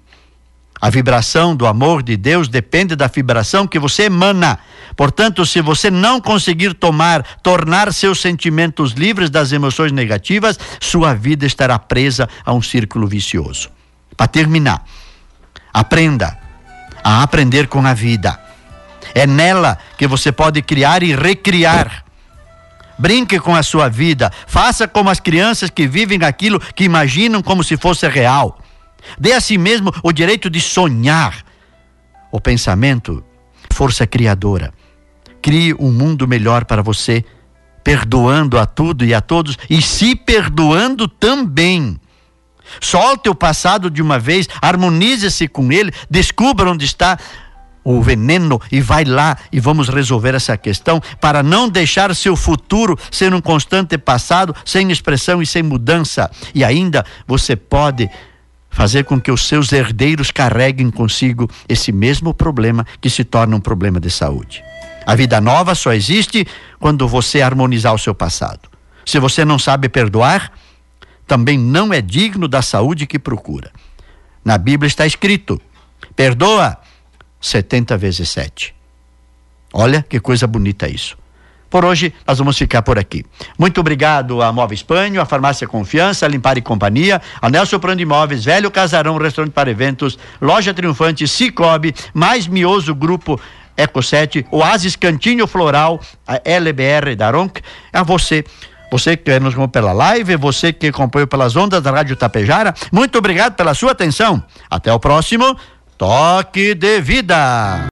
Speaker 3: A vibração do amor de Deus depende da vibração que você emana. Portanto, se você não conseguir tomar, tornar seus sentimentos livres das emoções negativas, sua vida estará presa a um círculo vicioso. Para terminar, aprenda a aprender com a vida. É nela que você pode criar e recriar Brinque com a sua vida. Faça como as crianças que vivem aquilo que imaginam como se fosse real. Dê a si mesmo o direito de sonhar. O pensamento, força criadora. Crie um mundo melhor para você, perdoando a tudo e a todos e se perdoando também. Solte o passado de uma vez, harmonize-se com ele, descubra onde está o veneno e vai lá e vamos resolver essa questão para não deixar seu futuro ser um constante passado sem expressão e sem mudança. E ainda você pode fazer com que os seus herdeiros carreguem consigo esse mesmo problema que se torna um problema de saúde. A vida nova só existe quando você harmonizar o seu passado. Se você não sabe perdoar, também não é digno da saúde que procura. Na Bíblia está escrito: perdoa 70 vezes 7. Olha que coisa bonita isso. Por hoje, nós vamos ficar por aqui. Muito obrigado a Móveis Espanho, a Farmácia Confiança, Limpar e Companhia, a Nelson Prando Imóveis, Velho Casarão, Restaurante para Eventos, Loja Triunfante, Cicobi, Mais Mioso Grupo Eco 7, Oasis Cantinho Floral, a LBR da Ronc, a você você que nos acompanhou pela live, você que acompanhou pelas ondas da Rádio Tapejara, muito obrigado pela sua atenção. Até o próximo Toque de Vida.